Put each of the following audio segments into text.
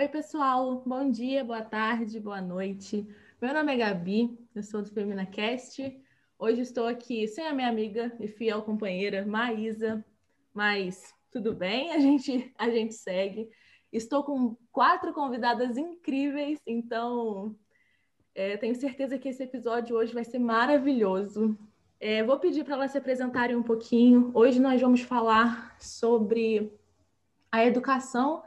Oi, pessoal. Bom dia, boa tarde, boa noite. Meu nome é Gabi, eu sou do FeminaCast. Hoje estou aqui sem a minha amiga e fiel companheira Maísa, mas tudo bem, a gente, a gente segue. Estou com quatro convidadas incríveis, então é, tenho certeza que esse episódio hoje vai ser maravilhoso. É, vou pedir para elas se apresentarem um pouquinho. Hoje nós vamos falar sobre a educação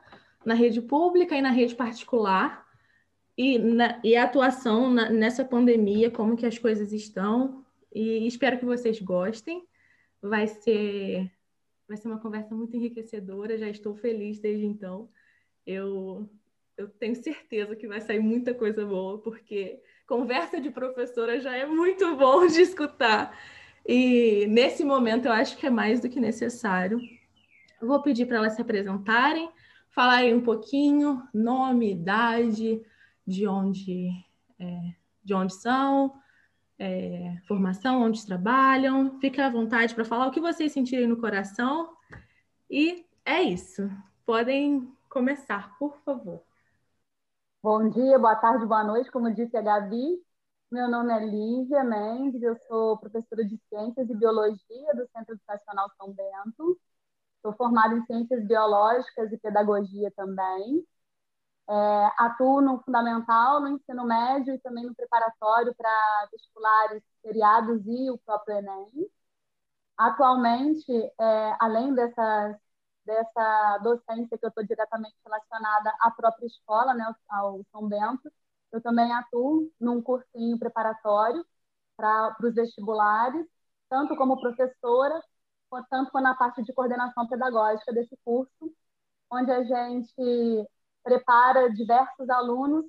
na rede pública e na rede particular e, na, e a atuação na, nessa pandemia, como que as coisas estão. E espero que vocês gostem. Vai ser, vai ser uma conversa muito enriquecedora. Já estou feliz desde então. Eu, eu tenho certeza que vai sair muita coisa boa, porque conversa de professora já é muito bom de escutar. E nesse momento eu acho que é mais do que necessário. vou pedir para elas se apresentarem falarem um pouquinho, nome, idade, de onde, é, de onde são, é, formação, onde trabalham. Fique à vontade para falar o que vocês sentirem no coração. E é isso. Podem começar, por favor. Bom dia, boa tarde, boa noite. Como disse a Gabi, meu nome é Lívia Mendes, eu sou professora de Ciências e Biologia do Centro Educacional São Bento. Sou formada em ciências biológicas e pedagogia também. É, atuo no fundamental, no ensino médio e também no preparatório para vestibulares seriados e o próprio Enem. Atualmente, é, além dessas, dessa docência que eu estou diretamente relacionada à própria escola, né, ao São Bento, eu também atuo num cursinho preparatório para os vestibulares, tanto como professora tanto quanto na parte de coordenação pedagógica desse curso, onde a gente prepara diversos alunos.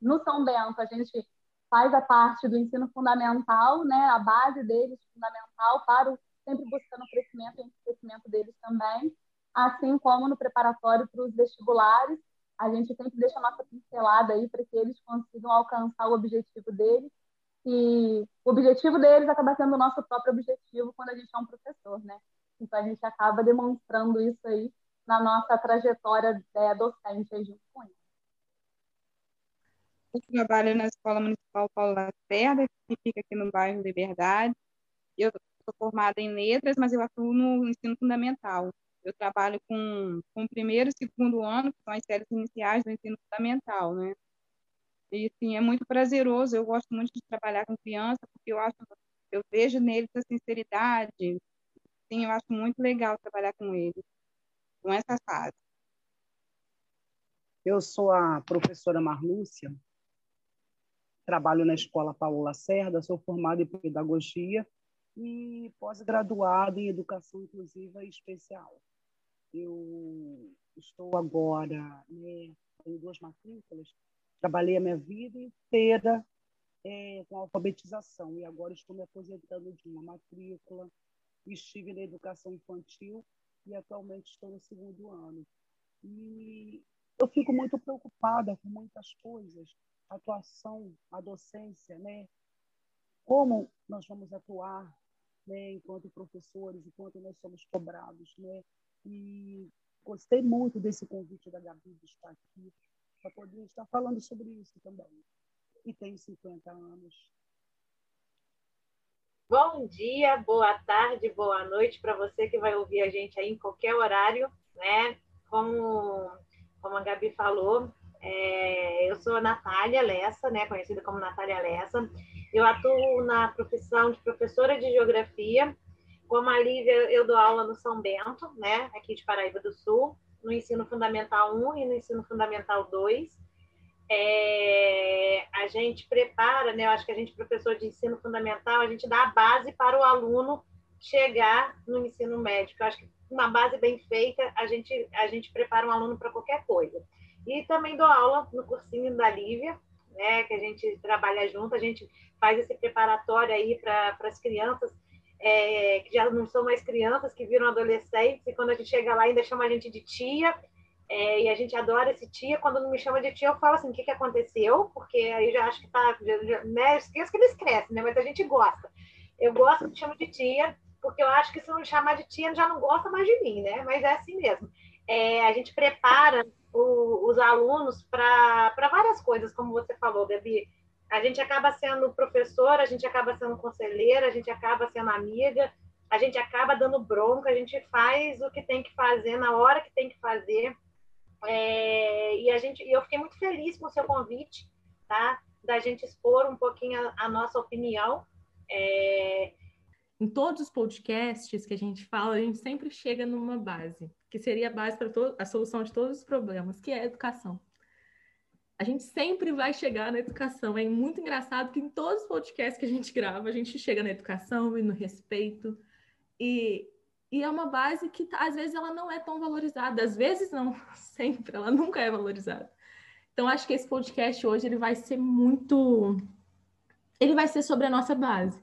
No São Bento, a gente faz a parte do ensino fundamental, né, a base deles fundamental, para o, sempre buscando o crescimento e o crescimento deles também, assim como no preparatório para os vestibulares, a gente sempre deixa a nossa pincelada aí para que eles consigam alcançar o objetivo deles e o objetivo deles acaba sendo o nosso próprio objetivo quando a gente é um professor, né? Então a gente acaba demonstrando isso aí na nossa trajetória é, docente junto com eles. Eu trabalho na Escola Municipal Paulo Lacerda, que fica aqui no bairro Liberdade. Eu sou formada em letras, mas eu atuo no ensino fundamental. Eu trabalho com, com o primeiro e segundo ano, que são as séries iniciais do ensino fundamental, né? E sim, é muito prazeroso. Eu gosto muito de trabalhar com criança, porque eu acho, eu vejo neles a sinceridade. Sim, eu acho muito legal trabalhar com eles, com essa fase. Eu sou a professora Marlúcia, trabalho na Escola Paula Lacerda, sou formada em Pedagogia e pós-graduada em Educação Inclusiva Especial. Eu estou agora, né, tenho duas matrículas, Trabalhei a minha vida inteira é, com alfabetização e agora estou me aposentando de uma matrícula. Estive na educação infantil e atualmente estou no segundo ano. E eu fico muito preocupada com muitas coisas, a atuação, a docência, né? Como nós vamos atuar, né, enquanto professores, enquanto nós somos cobrados, né? E gostei muito desse convite da Gabi de estar aqui, para poder estar falando sobre isso também. E tenho 50 anos. Bom dia, boa tarde, boa noite para você que vai ouvir a gente aí em qualquer horário, né? Como, como a Gabi falou, é, eu sou a Natália Lessa, né? Conhecida como Natália Lessa. Eu atuo na profissão de professora de geografia. Como a Lívia, eu dou aula no São Bento, né? Aqui de Paraíba do Sul no ensino fundamental 1 e no ensino fundamental 2. É, a gente prepara, né? Eu acho que a gente, professor de ensino fundamental, a gente dá a base para o aluno chegar no ensino médio. Eu acho que uma base bem feita, a gente, a gente prepara um aluno para qualquer coisa. E também dou aula no cursinho da Lívia, né? Que a gente trabalha junto, a gente faz esse preparatório aí para as crianças é, que já não são mais crianças, que viram adolescentes, e quando a gente chega lá ainda chama a gente de tia, é, e a gente adora esse tia. Quando não me chama de tia, eu falo assim: o que, que aconteceu? Porque aí já acho que tá. Já, já, né? Esqueço que eles crescem, né? Mas a gente gosta. Eu gosto de chamar de tia, porque eu acho que se não me chamar de tia, já não gosta mais de mim, né? Mas é assim mesmo. É, a gente prepara o, os alunos para várias coisas, como você falou, Gabi. A gente acaba sendo professora, a gente acaba sendo conselheira, a gente acaba sendo amiga, a gente acaba dando bronca, a gente faz o que tem que fazer na hora que tem que fazer. É, e a gente, eu fiquei muito feliz com o seu convite, tá? Da gente expor um pouquinho a, a nossa opinião. É... Em todos os podcasts que a gente fala, a gente sempre chega numa base, que seria a base para a solução de todos os problemas, que é a educação. A gente sempre vai chegar na educação. É muito engraçado que em todos os podcasts que a gente grava, a gente chega na educação e no respeito. E, e é uma base que, às vezes, ela não é tão valorizada. Às vezes, não, sempre. Ela nunca é valorizada. Então, acho que esse podcast hoje ele vai ser muito. Ele vai ser sobre a nossa base.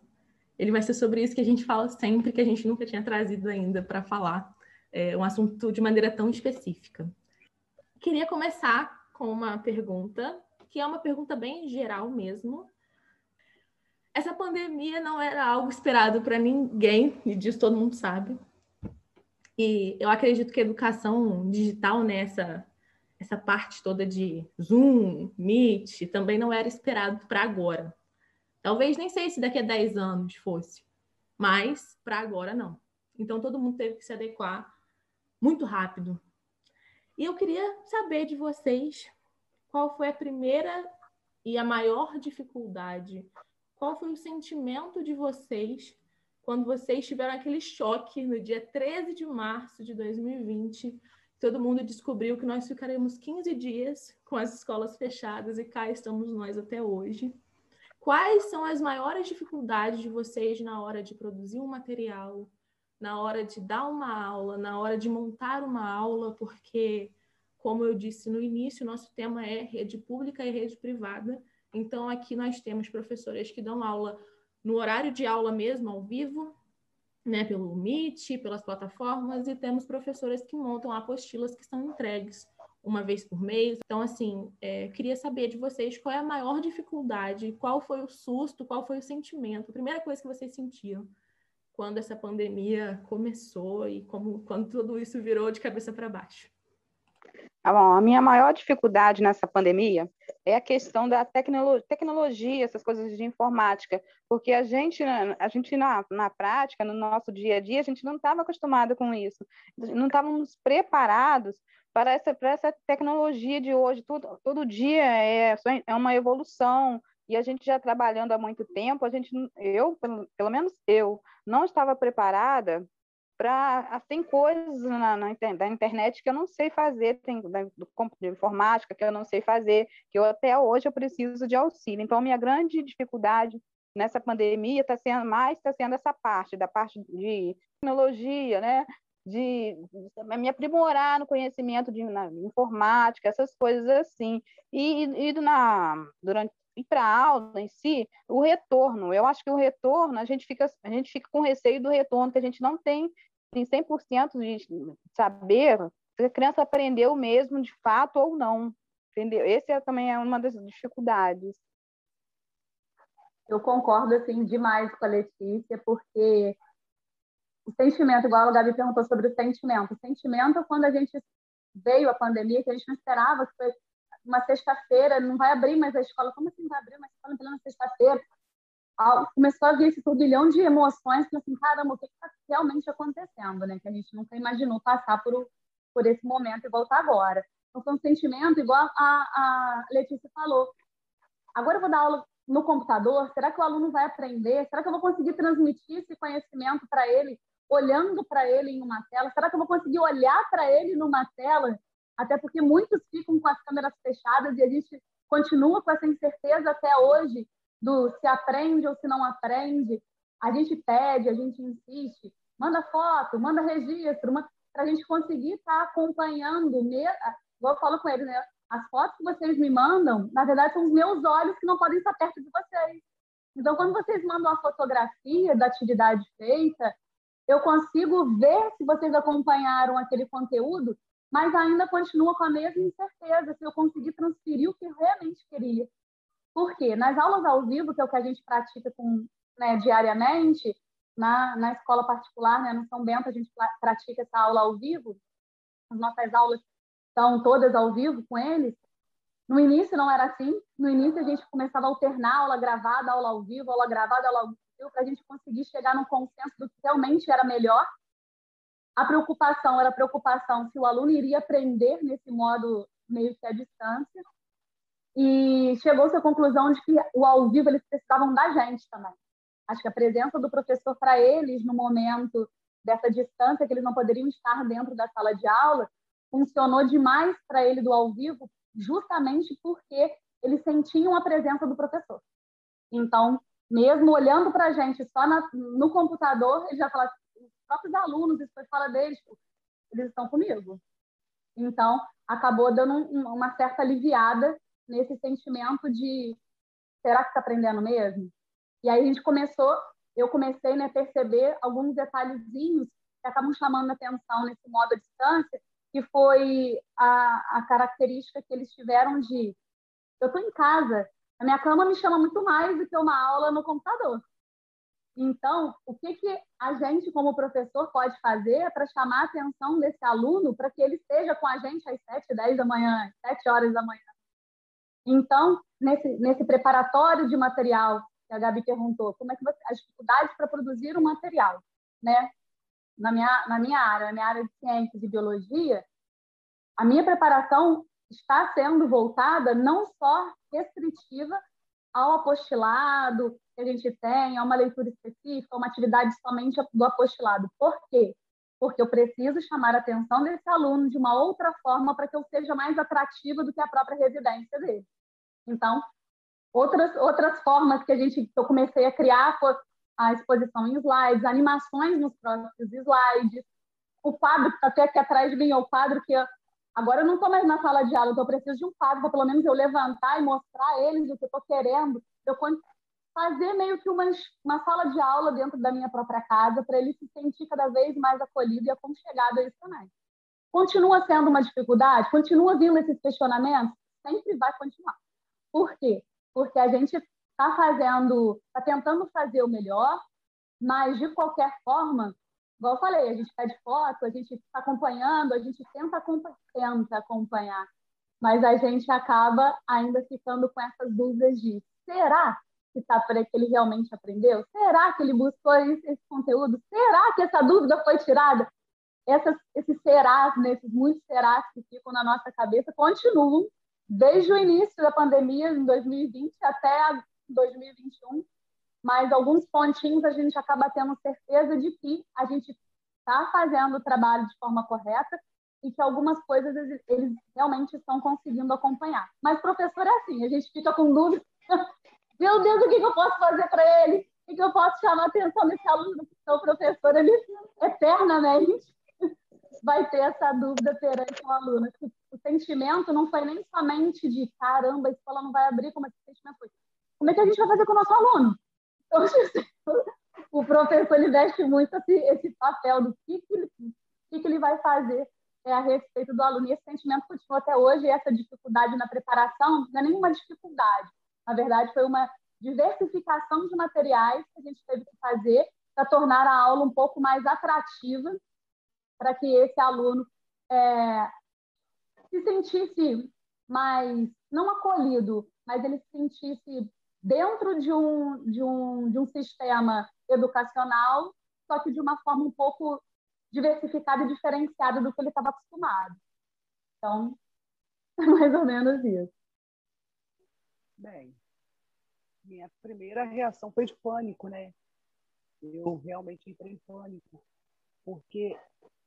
Ele vai ser sobre isso que a gente fala sempre, que a gente nunca tinha trazido ainda para falar é, um assunto de maneira tão específica. Queria começar com uma pergunta, que é uma pergunta bem geral mesmo, essa pandemia não era algo esperado para ninguém, e disso todo mundo sabe. E eu acredito que a educação digital nessa né, essa parte toda de Zoom, Meet, também não era esperado para agora. Talvez nem sei se daqui a 10 anos fosse, mas para agora não. Então todo mundo teve que se adequar muito rápido. E eu queria saber de vocês qual foi a primeira e a maior dificuldade qual foi o sentimento de vocês quando vocês tiveram aquele choque no dia 13 de março de 2020? Todo mundo descobriu que nós ficaremos 15 dias com as escolas fechadas e cá estamos nós até hoje. Quais são as maiores dificuldades de vocês na hora de produzir um material, na hora de dar uma aula, na hora de montar uma aula? Porque, como eu disse no início, nosso tema é rede pública e rede privada. Então, aqui nós temos professores que dão aula no horário de aula mesmo, ao vivo, né, pelo Meet, pelas plataformas, e temos professores que montam apostilas que são entregues uma vez por mês. Então, assim, é, queria saber de vocês qual é a maior dificuldade, qual foi o susto, qual foi o sentimento, a primeira coisa que vocês sentiam quando essa pandemia começou e como quando tudo isso virou de cabeça para baixo. Ah, bom, a minha maior dificuldade nessa pandemia é a questão da tecnolo tecnologia, essas coisas de informática, porque a gente, a gente na, na prática, no nosso dia a dia, a gente não estava acostumado com isso, não estávamos preparados para essa, para essa tecnologia de hoje. Tudo, todo dia é, é uma evolução, e a gente já trabalhando há muito tempo, a gente, eu, pelo, pelo menos eu, não estava preparada para tem coisas na, na, na, internet que eu não sei fazer, tem da, do de informática que eu não sei fazer, que eu até hoje eu preciso de auxílio. Então, minha grande dificuldade nessa pandemia está sendo mais está sendo essa parte da parte de tecnologia, né? De, de me aprimorar no conhecimento de na, informática, essas coisas assim. E, e na, durante e para a aula em si, o retorno. Eu acho que o retorno, a gente fica, a gente fica com receio do retorno, que a gente não tem tem 100% de saber se a criança aprendeu mesmo de fato ou não. Entendeu? Esse é, também é uma das dificuldades. Eu concordo assim demais com a Letícia, porque o sentimento, igual a Gabi perguntou sobre o sentimento. O sentimento quando a gente veio a pandemia, que a gente não esperava, que foi uma sexta-feira, não vai abrir mais a escola. Como assim vai abrir uma escola pela sexta-feira? começou a vir esse turbilhão de emoções, que assim, caramba, o que está realmente acontecendo, né? Que a gente nunca imaginou passar por, por esse momento e voltar agora. Então, foi um sentimento igual a, a Letícia falou. Agora eu vou dar aula no computador, será que o aluno vai aprender? Será que eu vou conseguir transmitir esse conhecimento para ele, olhando para ele em uma tela? Será que eu vou conseguir olhar para ele numa tela? Até porque muitos ficam com as câmeras fechadas e a gente continua com essa incerteza até hoje do se aprende ou se não aprende. A gente pede, a gente insiste, manda foto, manda registro, para a gente conseguir estar tá acompanhando. Igual eu falo com eles, né? As fotos que vocês me mandam, na verdade, são os meus olhos que não podem estar perto de vocês. Então, quando vocês mandam a fotografia da atividade feita, eu consigo ver se vocês acompanharam aquele conteúdo, mas ainda continua com a mesma incerteza se eu conseguir transferir o que eu realmente queria. Porque nas aulas ao vivo, que é o que a gente pratica com, né, diariamente, na, na escola particular, né, no São Bento, a gente pratica essa aula ao vivo, as nossas aulas estão todas ao vivo com eles. No início não era assim. No início a gente começava a alternar aula gravada, aula ao vivo, aula gravada, aula ao vivo, para a gente conseguir chegar num consenso do que realmente era melhor. A preocupação era a preocupação se o aluno iria aprender nesse modo meio que à distância. E chegou-se à conclusão de que o ao vivo eles precisavam da gente também. Acho que a presença do professor para eles no momento dessa distância que eles não poderiam estar dentro da sala de aula funcionou demais para ele do ao vivo, justamente porque eles sentiam a presença do professor. Então, mesmo olhando para a gente só na, no computador, ele já fala, os próprios alunos, isso foi fala deles, eles estão comigo. Então, acabou dando um, uma certa aliviada nesse sentimento de será que está aprendendo mesmo? E aí a gente começou, eu comecei né, a perceber alguns detalhezinhos que acabam chamando atenção nesse modo à distância, que foi a, a característica que eles tiveram de eu estou em casa, a minha cama me chama muito mais do que uma aula no computador. Então, o que, que a gente, como professor, pode fazer para chamar a atenção desse aluno para que ele esteja com a gente às 7, 10 da manhã, 7 horas da manhã? Então, nesse, nesse preparatório de material, que a Gabi perguntou, como é que você, as dificuldades para produzir um material, né? Na minha, na minha área, na minha área de ciências e biologia, a minha preparação está sendo voltada não só restritiva ao apostilado que a gente tem, a uma leitura específica, uma atividade somente do apostilado. Por quê? Porque eu preciso chamar a atenção desse aluno de uma outra forma para que eu seja mais atrativa do que a própria residência dele. Então, outras, outras formas que a gente que eu comecei a criar foi a exposição em slides, animações nos próprios slides, o quadro que está até aqui atrás de mim é o quadro que eu, agora eu não estou mais na sala de aula, então eu preciso de um quadro para pelo menos eu levantar e mostrar a eles o que eu estou querendo, eu fazer meio que uma, uma sala de aula dentro da minha própria casa para ele se sentir cada vez mais acolhido e aconchegado a isso também. Continua sendo uma dificuldade? Continua vindo esses questionamentos? Sempre vai continuar. Por quê? Porque a gente está fazendo, está tentando fazer o melhor, mas de qualquer forma, igual eu falei, a gente pede foto, a gente está acompanhando, a gente tenta, tenta acompanhar, mas a gente acaba ainda ficando com essas dúvidas de será que está que ele realmente aprendeu? Será que ele buscou esse, esse conteúdo? Será que essa dúvida foi tirada? Essas, esses serás, né, muitos serás que ficam na nossa cabeça, continuam desde o início da pandemia, em 2020, até 2021, mas alguns pontinhos a gente acaba tendo certeza de que a gente está fazendo o trabalho de forma correta e que algumas coisas eles, realmente estão conseguindo acompanhar. Mas professor é assim, a gente fica com dúvida. Meu Deus, o que, eu posso fazer para ele? O que, eu posso chamar a atenção desse aluno? Porque o professor, ele eternamente vai ter essa dúvida perante o aluno. O sentimento não foi nem somente de caramba, a escola não vai abrir, como esse sentimento foi. Como é que a gente vai fazer com o nosso aluno? O professor ele veste muito esse, esse papel do que, que, ele, que, que ele vai fazer é, a respeito do aluno. E esse sentimento continua até hoje, e essa dificuldade na preparação não é nenhuma dificuldade. Na verdade, foi uma diversificação de materiais que a gente teve que fazer para tornar a aula um pouco mais atrativa, para que esse aluno é, se sentisse mais, não acolhido, mas ele se sentisse dentro de um, de um, de um sistema educacional, só que de uma forma um pouco diversificada e diferenciada do que ele estava acostumado. Então, é mais ou menos isso. Bem, minha primeira reação foi de pânico, né? Eu realmente entrei em pânico, porque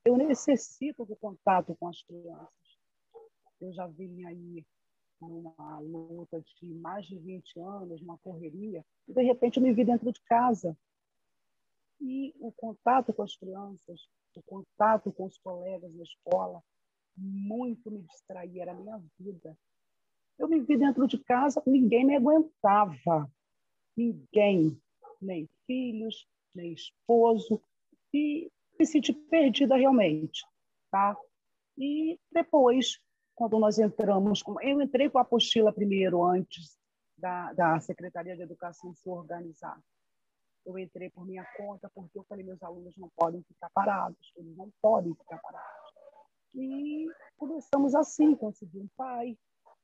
eu necessito do contato com as crianças eu já vim aí numa luta de mais de 20 anos, uma correria, e de repente eu me vi dentro de casa. E o contato com as crianças, o contato com os colegas na escola, muito me distraía, era a minha vida. Eu me vi dentro de casa, ninguém me aguentava. Ninguém, nem filhos, nem esposo, e me senti perdida realmente. Tá? E depois quando nós entramos, eu entrei com a apostila primeiro, antes da, da Secretaria de Educação se organizar. Eu entrei por minha conta, porque eu falei, meus alunos não podem ficar parados, eles não podem ficar parados. E começamos assim, consegui um pai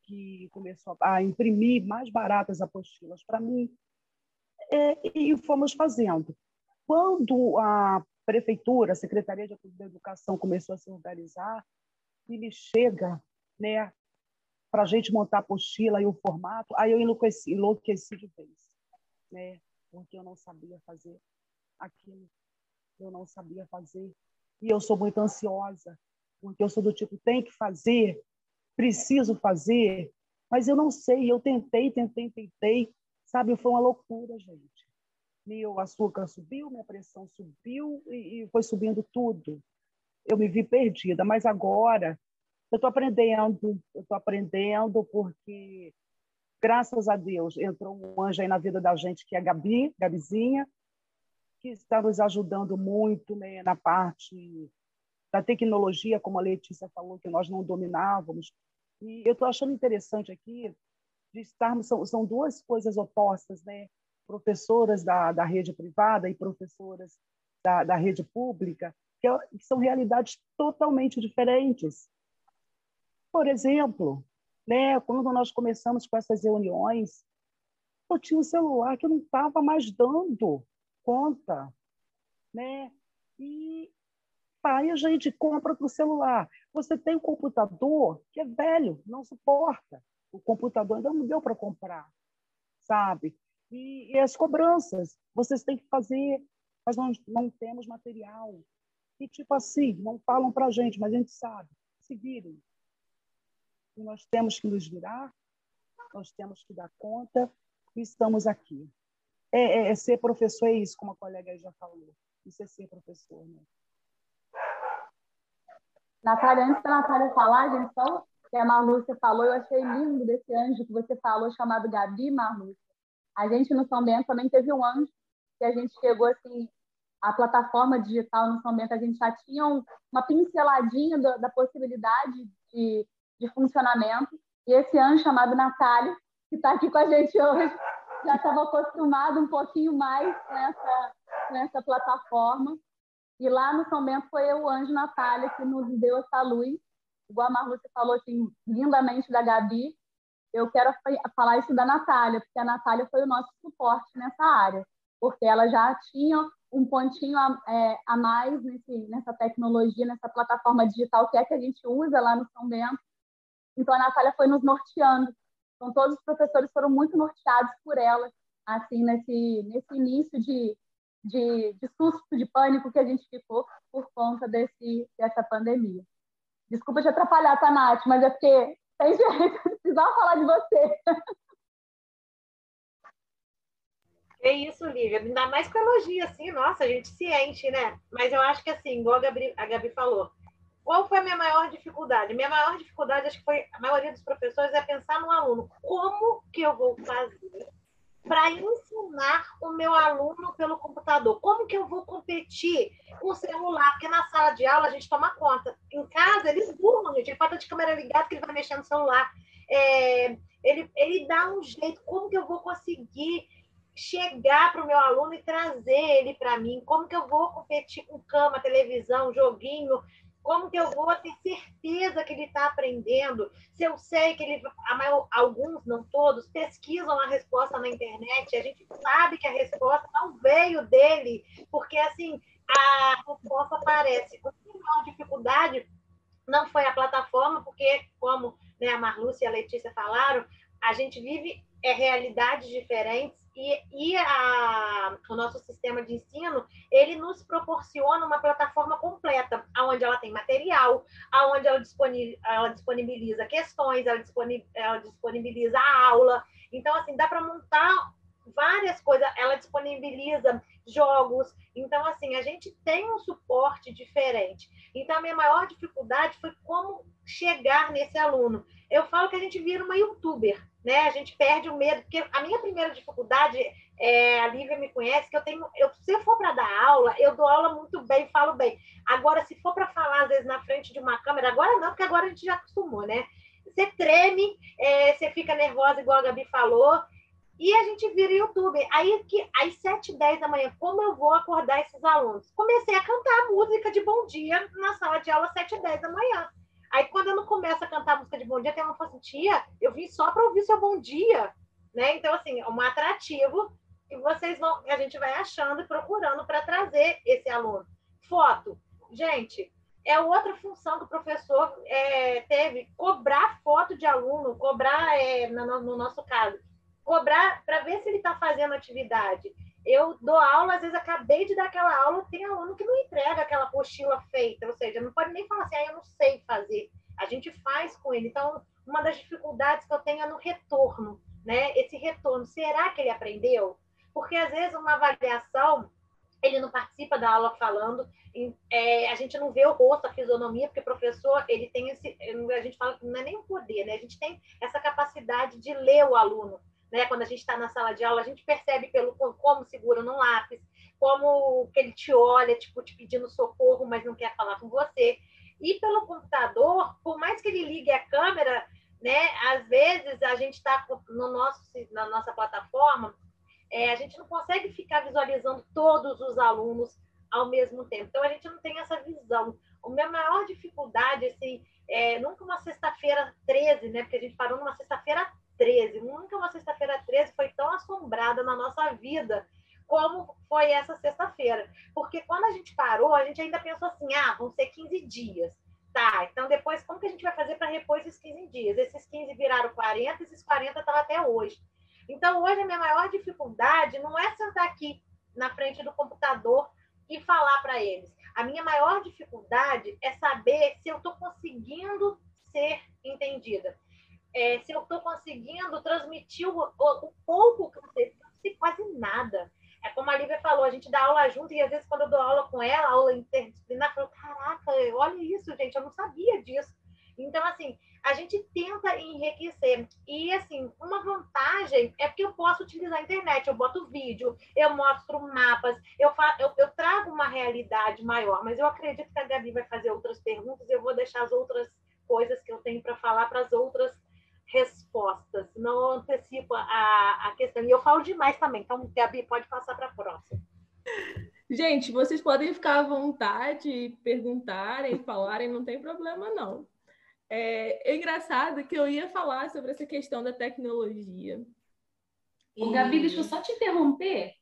que começou a imprimir mais baratas apostilas para mim, é, e fomos fazendo. Quando a prefeitura, a Secretaria de Educação começou a se organizar, e me chega né, para a gente montar a apostila e o formato, aí eu enlouqueci, enlouqueci de vez, né, porque eu não sabia fazer aquilo, eu não sabia fazer, e eu sou muito ansiosa, porque eu sou do tipo, tem que fazer, preciso fazer, mas eu não sei, eu tentei, tentei, tentei, sabe, foi uma loucura, gente. Meu açúcar subiu, minha pressão subiu e, e foi subindo tudo. Eu me vi perdida, mas agora eu estou aprendendo, eu estou aprendendo porque, graças a Deus, entrou um anjo aí na vida da gente, que é a Gabi, Gabizinha, que está nos ajudando muito né, na parte da tecnologia, como a Letícia falou, que nós não dominávamos. E eu estou achando interessante aqui de estarmos, são, são duas coisas opostas, né? professoras da, da rede privada e professoras da, da rede pública, que, é, são realidades totalmente diferentes. Por exemplo, né, quando nós começamos com essas reuniões, eu tinha um celular que não estava mais dando conta, né? E aí a gente compra para o celular. Você tem um computador que é velho, não suporta. O computador ainda não deu para comprar, sabe? E, e, as cobranças, vocês têm que fazer, mas nós não temos material. E tipo assim, não falam para a gente, mas a gente sabe. Se virem, e nós temos que nos virar, nós temos que dar conta e estamos aqui. É, é, é ser professor é isso, como a colega já falou. Isso é ser professor. Né? Natália, antes da Natália falar, gente, só que a Marlúcia falou, eu achei lindo desse anjo que você falou, chamado Gabi Marlúcia. A gente no São Bento também teve um anjo que a gente chegou assim, a plataforma digital no São Bento, a gente já tinha uma pinceladinha da, da possibilidade de de funcionamento. E esse anjo chamado Natália, que está aqui com a gente hoje, já estava acostumado um pouquinho mais com essa, com essa plataforma. E lá no São Bento foi o anjo Natália que nos deu essa luz. Igual a falou assim, lindamente da Gabi, eu quero falar isso da Natália, porque a Natália foi o nosso suporte nessa área, porque ela já tinha um pontinho a, é, a mais nesse, nessa tecnologia, nessa plataforma digital que é que a gente usa lá no São Bento, então, a Natália foi nos norteando. Então, todos os professores foram muito norteados por ela, assim, nesse, nesse início de, de, de susto, de pânico que a gente ficou por conta desse, dessa pandemia. Desculpa te atrapalhar, tá, Nath, mas é porque tem jeito, precisava falar de você. É isso, Lívia. Ainda mais com elogio, assim, nossa, a gente se enche, né? Mas eu acho que, assim, igual a Gabi, a Gabi falou, qual foi a minha maior dificuldade? Minha maior dificuldade, acho que foi a maioria dos professores, é pensar no aluno. Como que eu vou fazer para ensinar o meu aluno pelo computador? Como que eu vou competir com o celular? Porque na sala de aula a gente toma conta. Em casa, eles burlam, gente. Ele falta de câmera ligada que ele vai mexer no celular. É, ele, ele dá um jeito. Como que eu vou conseguir chegar para o meu aluno e trazer ele para mim? Como que eu vou competir com cama, televisão, joguinho? Como que eu vou ter certeza que ele está aprendendo? Se eu sei que ele, maior, alguns, não todos, pesquisam a resposta na internet, a gente sabe que a resposta não veio dele, porque assim a resposta aparece. A maior dificuldade não foi a plataforma, porque, como né, a Marlúcia e a Letícia falaram, a gente vive é, realidades diferentes e, e a, o nosso sistema de ensino, ele nos proporciona uma plataforma completa, onde ela tem material, onde ela, ela disponibiliza questões, ela, ela disponibiliza a aula. Então, assim, dá para montar várias coisas, ela disponibiliza jogos. Então, assim, a gente tem um suporte diferente. Então, a minha maior dificuldade foi como chegar nesse aluno. Eu falo que a gente vira uma youtuber, né? A gente perde o medo, porque a minha primeira dificuldade, é, a Lívia me conhece, que eu tenho, eu, se eu for para dar aula, eu dou aula muito bem, falo bem. Agora, se for para falar, às vezes, na frente de uma câmera, agora não, porque agora a gente já acostumou, né? Você treme, é, você fica nervosa, igual a Gabi falou, e a gente vira YouTube. Aí, que, às 7 10 da manhã, como eu vou acordar esses alunos? Comecei a cantar música de bom dia na sala de aula às 7 10 da manhã. Aí quando eu não começo a cantar música de bom dia, tem uma fala assim, tia, eu vim só para ouvir seu bom dia, né? Então, assim, é um atrativo que vocês vão, a gente vai achando e procurando para trazer esse aluno. Foto. Gente, é outra função que o professor é, teve, cobrar foto de aluno, cobrar, é, no, no nosso caso, cobrar para ver se ele está fazendo atividade. Eu dou aula, às vezes acabei de dar aquela aula, tem aluno que não entrega aquela apostila feita, ou seja, não pode nem falar assim, ah, eu não sei fazer. A gente faz com ele. Então, uma das dificuldades que eu tenho é no retorno, né? Esse retorno, será que ele aprendeu? Porque às vezes uma avaliação, ele não participa da aula falando, é, a gente não vê o rosto, a fisionomia, porque o professor, ele tem esse, a gente fala não é nem o poder, né? A gente tem essa capacidade de ler o aluno né? Quando a gente está na sala de aula, a gente percebe pelo como segura no lápis, como que ele te olha, tipo, te pedindo socorro, mas não quer falar com você. E pelo computador, por mais que ele ligue a câmera, né? Às vezes a gente está no nosso na nossa plataforma, é, a gente não consegue ficar visualizando todos os alunos ao mesmo tempo. Então a gente não tem essa visão. A minha maior dificuldade, assim, é, nunca uma sexta-feira 13, né? Porque a gente parou numa sexta-feira 13. Nunca uma sexta-feira 13 foi tão assombrada na nossa vida como foi essa sexta-feira. Porque quando a gente parou, a gente ainda pensou assim: ah, vão ser 15 dias. Tá, então depois, como que a gente vai fazer para repor esses 15 dias? Esses 15 viraram 40, esses 40 estavam até hoje. Então, hoje, a minha maior dificuldade não é sentar aqui na frente do computador e falar para eles. A minha maior dificuldade é saber se eu estou conseguindo ser entendida é, se eu estou conseguindo transmitir o, o, pouco que eu sei, não sei quase nada. É como a Lívia falou, a gente dá aula junto e às vezes quando eu dou aula com ela, aula interdisciplinar, eu falo, caraca, olha isso, gente, eu não sabia disso. Então, assim, a gente tenta enriquecer. E, assim, uma vantagem é porque eu posso utilizar a internet. Eu boto vídeo, eu mostro mapas, eu, fa eu, eu trago uma realidade maior. Mas eu acredito que a Gabi vai fazer outras perguntas e eu vou deixar as outras coisas que eu tenho para falar para as outras respostas, não antecipa a, a questão. E eu falo demais também, então, Gabi, pode passar para a próxima. Gente, vocês podem ficar à vontade, perguntarem, falarem, não tem problema, não. É, é engraçado que eu ia falar sobre essa questão da tecnologia. E... Gabi, deixa eu só te interromper.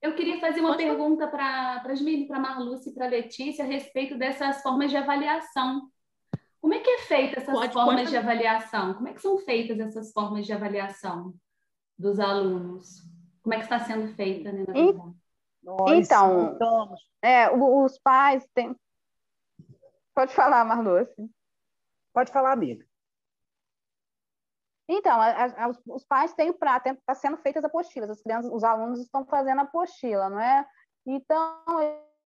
Eu queria fazer uma Pode pergunta para a Marluce e para a Letícia, a respeito dessas formas de avaliação como é que é feita essas pode, formas pode... de avaliação? Como é que são feitas essas formas de avaliação dos alunos? Como é que está sendo feita, né, na verdade? então, é, os pais têm... Pode falar, Marluce. Pode falar, amiga. Então, a, a, os pais têm o prato, está sendo feitas apostilas, as crianças, os alunos estão fazendo apostila, não é? Então,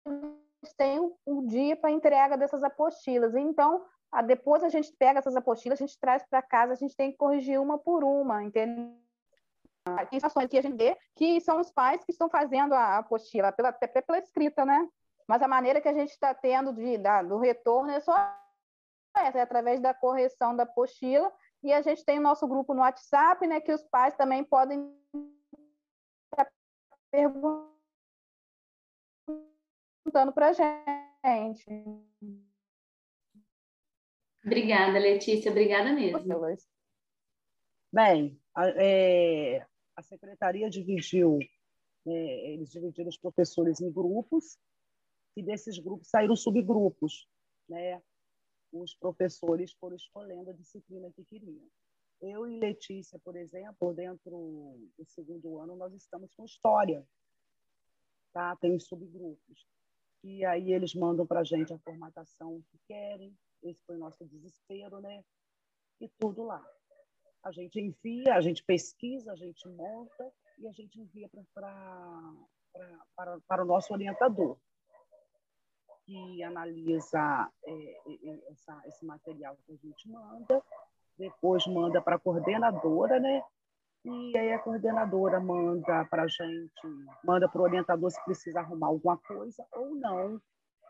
eles têm o, o dia para entrega dessas apostilas. Então, ah, depois a gente pega essas apostilas, a gente traz para casa, a gente tem que corrigir uma por uma, entendeu? Tem situações que a gente vê que são os pais que estão fazendo a apostila, pela, até pela escrita, né? Mas a maneira que a gente está tendo de, da, do retorno é só essa, é através da correção da apostila. E a gente tem o nosso grupo no WhatsApp, né? Que os pais também podem perguntando para a gente. Obrigada, Letícia. Obrigada mesmo. Bem, a, é, a secretaria dividiu, é, eles dividiram os professores em grupos, e desses grupos saíram subgrupos. Né? Os professores foram escolhendo a disciplina que queriam. Eu e Letícia, por exemplo, dentro do segundo ano, nós estamos com história. Tá? Tem os subgrupos. E aí eles mandam para a gente a formatação que querem, esse foi o nosso desespero, né? E tudo lá. A gente envia, a gente pesquisa, a gente monta e a gente envia pra, pra, pra, para, para o nosso orientador, que analisa é, essa, esse material que a gente manda, depois manda para a coordenadora, né? E aí a coordenadora manda para a gente, manda para o orientador se precisa arrumar alguma coisa ou não,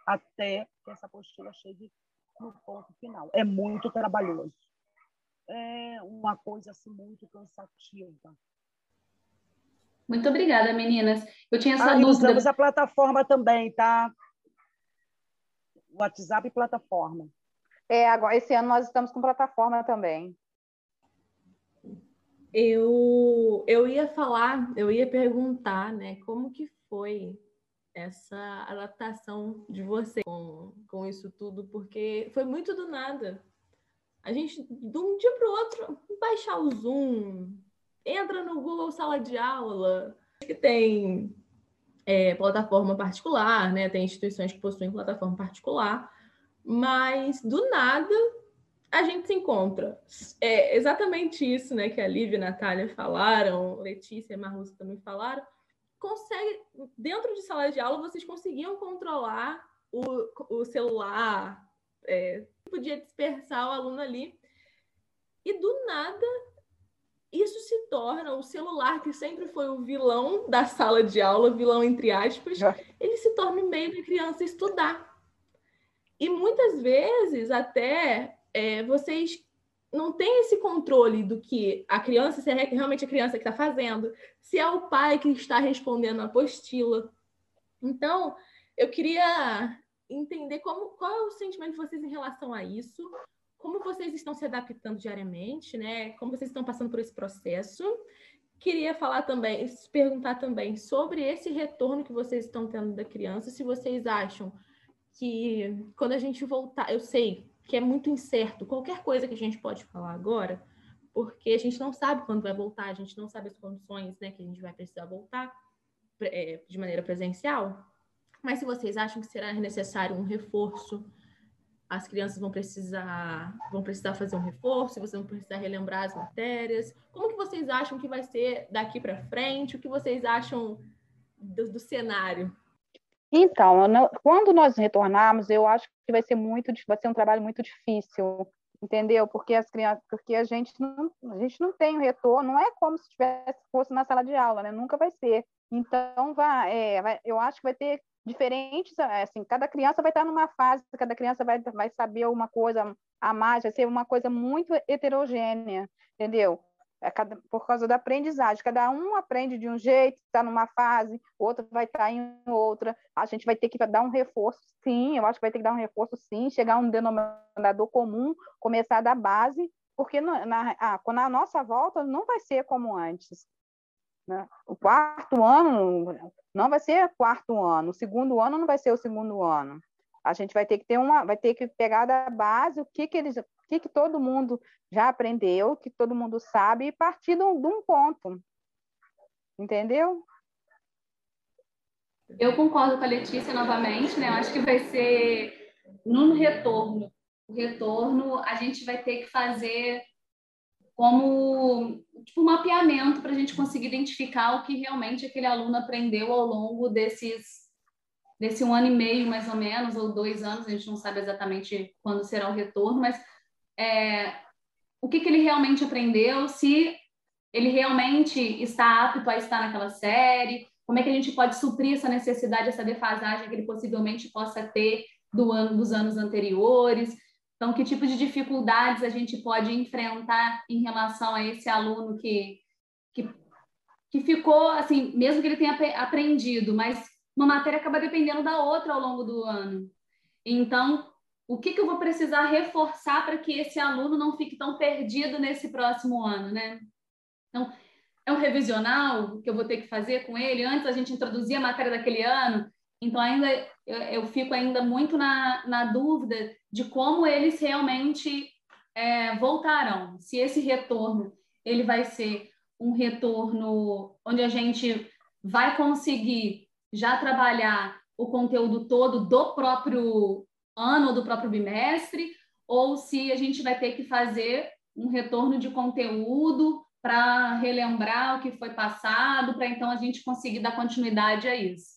até que essa apostila chegue no ponto final. É muito trabalhoso. É uma coisa assim muito cansativa. Muito obrigada, meninas. Eu tinha essa ah, dúvida. Usamos a plataforma também, tá? WhatsApp e plataforma. É, agora, esse ano nós estamos com plataforma também. Eu, eu ia falar, eu ia perguntar, né, como que foi essa adaptação de você com, com isso tudo, porque foi muito do nada. A gente, de um dia para o outro, baixar o Zoom, entra no Google Sala de Aula, que tem é, plataforma particular, né? Tem instituições que possuem plataforma particular, mas do nada a gente se encontra. É exatamente isso, né? Que a Lívia e a Natália falaram, Letícia e a Marluce também falaram. Consegue, dentro de sala de aula, vocês conseguiam controlar o, o celular, é, podia dispersar o aluno ali. E do nada isso se torna o celular, que sempre foi o vilão da sala de aula, vilão entre aspas, ele se torna o meio da criança estudar. E muitas vezes, até, é, vocês não têm esse controle do que a criança, se é realmente a criança que está fazendo, se é o pai que está respondendo a apostila. Então, eu queria entender como, qual é o sentimento de vocês em relação a isso, como vocês estão se adaptando diariamente, né? Como vocês estão passando por esse processo. Queria falar também, perguntar também sobre esse retorno que vocês estão tendo da criança, se vocês acham que quando a gente voltar, eu sei que é muito incerto qualquer coisa que a gente pode falar agora, porque a gente não sabe quando vai voltar, a gente não sabe as condições, né, que a gente vai precisar voltar é, de maneira presencial. Mas se vocês acham que será necessário um reforço as crianças vão precisar vão precisar fazer um reforço, vocês vão precisar relembrar as matérias. Como que vocês acham que vai ser daqui para frente? O que vocês acham do, do cenário? Então, quando nós retornarmos, eu acho que vai ser muito, vai ser um trabalho muito difícil, entendeu? Porque as crianças, porque a gente não, a gente não tem o retorno, não é como se tivesse fosse na sala de aula, né? Nunca vai ser. Então, vai, é, vai, eu acho que vai ter diferentes, é, assim, cada criança vai estar numa fase, cada criança vai, vai saber uma coisa a mais, vai ser uma coisa muito heterogênea, entendeu? É cada, por causa da aprendizagem, cada um aprende de um jeito, está numa fase, o outro vai estar em outra, a gente vai ter que dar um reforço, sim, eu acho que vai ter que dar um reforço, sim, chegar a um denominador comum, começar da base, porque na, na, ah, quando a nossa volta não vai ser como antes, né? O quarto ano não vai ser quarto ano, o segundo ano não vai ser o segundo ano. A gente vai ter que ter uma, vai ter que pegar da base o que que eles, o que que todo mundo já aprendeu, que todo mundo sabe e partir de um ponto, entendeu? Eu concordo com a Letícia novamente, né? Eu acho que vai ser no retorno. O retorno a gente vai ter que fazer como tipo, um mapeamento para a gente conseguir identificar o que realmente aquele aluno aprendeu ao longo desses desse um ano e meio mais ou menos ou dois anos a gente não sabe exatamente quando será o retorno mas é, o que, que ele realmente aprendeu se ele realmente está apto a estar naquela série como é que a gente pode suprir essa necessidade essa defasagem que ele possivelmente possa ter do ano dos anos anteriores então, que tipo de dificuldades a gente pode enfrentar em relação a esse aluno que, que, que ficou, assim, mesmo que ele tenha aprendido, mas uma matéria acaba dependendo da outra ao longo do ano. Então, o que, que eu vou precisar reforçar para que esse aluno não fique tão perdido nesse próximo ano, né? Então, é um revisional que eu vou ter que fazer com ele. Antes a gente introduzia a matéria daquele ano, então ainda eu, eu fico ainda muito na, na dúvida de como eles realmente é, voltarão. Se esse retorno ele vai ser um retorno onde a gente vai conseguir já trabalhar o conteúdo todo do próprio ano ou do próprio bimestre, ou se a gente vai ter que fazer um retorno de conteúdo para relembrar o que foi passado, para então a gente conseguir dar continuidade a isso.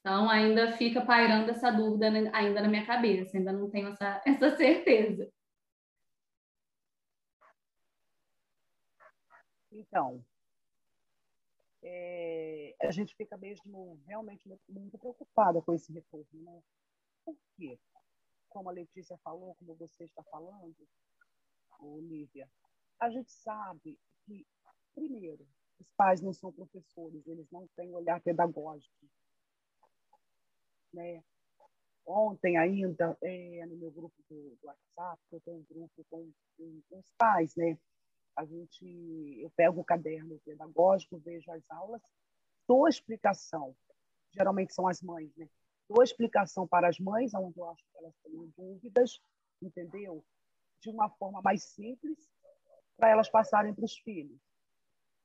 Então, ainda fica pairando essa dúvida ainda na minha cabeça, ainda não tenho essa, essa certeza. Então, é, a gente fica mesmo realmente muito, preocupada com esse retorno, né? Por quê? Como a Letícia falou, como você está falando, Olivia, a gente sabe que, primeiro, os pais não são professores, eles não têm olhar pedagógico né? Ontem ainda, é, no meu grupo do, do, WhatsApp, eu tenho um grupo com, com, com, os pais, né? A gente, eu pego o caderno pedagógico, vejo as aulas, dou explicação. Geralmente são as mães, né? Dou explicação para as mães, onde eu acho que elas têm dúvidas, entendeu? De uma forma mais simples, para elas passarem para os filhos.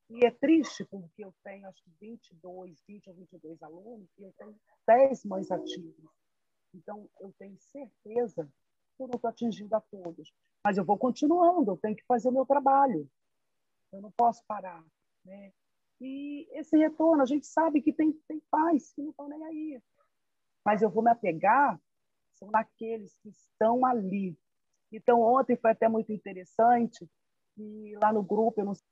E é triste porque eu tenho, acho que 22, 20 ou 22 alunos, e eu tenho 10 mães ativas. Então, eu tenho certeza que eu não estou atingindo a todos. Mas eu vou continuando, eu tenho que fazer o meu trabalho. Eu não posso parar. Né? E esse retorno, a gente sabe que tem, tem pais que não estão nem aí. Mas eu vou me apegar são naqueles que estão ali. Então, ontem foi até muito interessante, e lá no grupo, eu não sei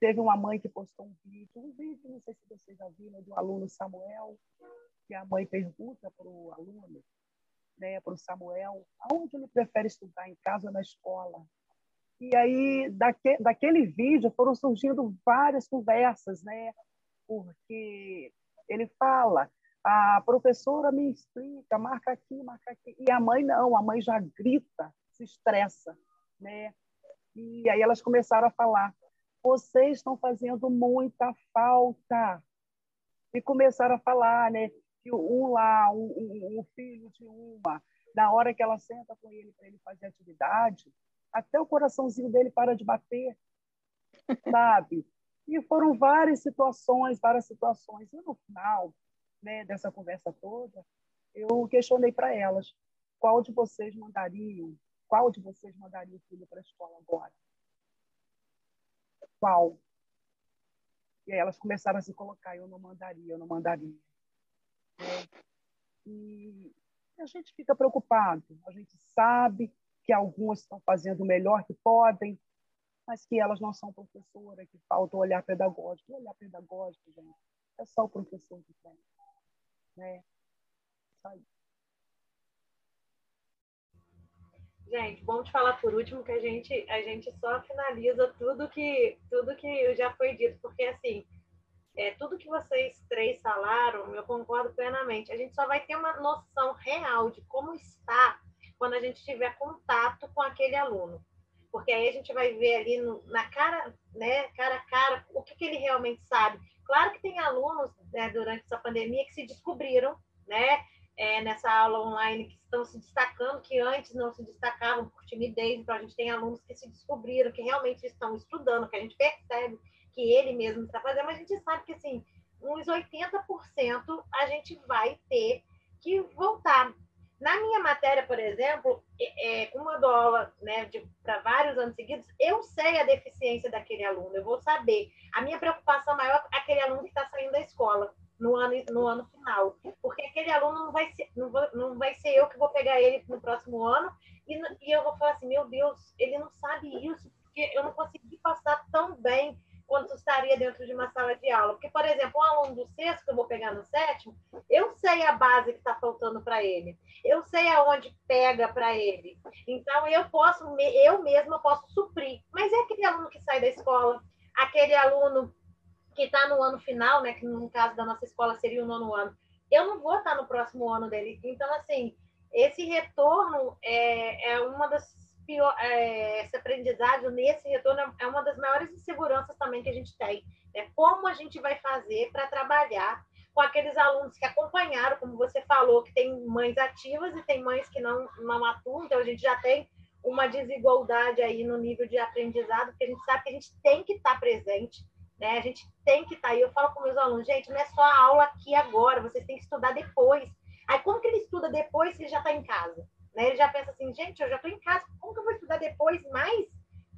teve uma mãe que postou um vídeo, um vídeo, não sei se vocês já viram, do aluno Samuel, que a mãe pergunta para o aluno, né, para o Samuel, aonde ele prefere estudar, em casa ou na escola? E aí, daque, daquele vídeo, foram surgindo várias conversas, né? Porque ele fala, a professora me explica, marca aqui, marca aqui. E a mãe não, a mãe já grita, se estressa, né? E aí elas começaram a falar: vocês estão fazendo muita falta. E começaram a falar, né? Que um lá, um, um, um filho de uma, na hora que ela senta com ele para ele fazer atividade, até o coraçãozinho dele para de bater, sabe? E foram várias situações, várias situações. E no final né, dessa conversa toda, eu questionei para elas qual de vocês mandariam, qual de vocês mandaria o filho para a escola agora? qual? E aí elas começaram a se colocar, eu não mandaria, eu não mandaria. E a gente fica preocupado, a gente sabe que algumas estão fazendo o melhor que podem, mas que elas não são professoras, que falta o olhar pedagógico. O olhar pedagógico, gente, é só o professor que tem. Né? Gente, bom te falar por último que a gente, a gente só finaliza tudo que, tudo que já foi dito, porque assim, é, tudo que vocês três falaram, eu concordo plenamente. A gente só vai ter uma noção real de como está quando a gente tiver contato com aquele aluno. Porque aí a gente vai ver ali no, na cara, né, cara a cara, o que, que ele realmente sabe. Claro que tem alunos né, durante essa pandemia que se descobriram, né? é, nessa aula online que estão se destacando, que antes não se destacavam por timidez. Então, a gente tem alunos que se descobriram, que realmente estão estudando, que a gente percebe que ele mesmo está fazendo, mas a gente sabe que, assim, uns 80% a gente vai ter que voltar. Na minha matéria, por exemplo, é, uma dou aula né, para vários anos seguidos, eu sei a deficiência daquele aluno, eu vou saber. A minha preocupação maior é aquele aluno que está saindo da escola no ano, no ano final. Porque aquele aluno não vai, ser, não, vou, não vai ser eu que vou pegar ele no próximo ano e, e eu vou falar assim, meu Deus, ele não sabe isso, porque eu não consegui passar tão bem quanto estaria dentro de uma sala de aula. Porque, por exemplo, um aluno do sexto que eu vou pegar no sétimo, eu sei a base que está faltando para ele. Eu sei aonde pega para ele. Então, eu posso, eu mesma posso suprir. Mas é aquele aluno que sai da escola, aquele aluno que está no ano final, né, que no caso da nossa escola seria o nono ano, eu não vou estar tá no próximo ano dele. Então, assim, esse retorno é, é uma das pior, é, esse aprendizado nesse retorno é uma das maiores inseguranças também que a gente tem. Né? Como a gente vai fazer para trabalhar com aqueles alunos que acompanharam, como você falou, que tem mães ativas e tem mães que não, não atuam, então a gente já tem uma desigualdade aí no nível de aprendizado, porque a gente sabe que a gente tem que estar tá presente, né? A gente tem que estar tá aí. Eu falo com meus alunos, gente, não é só a aula aqui agora, vocês têm que estudar depois. Aí, como que ele estuda depois se ele já está em casa? Né? Ele já pensa assim, gente, eu já estou em casa, como que eu vou estudar depois mais?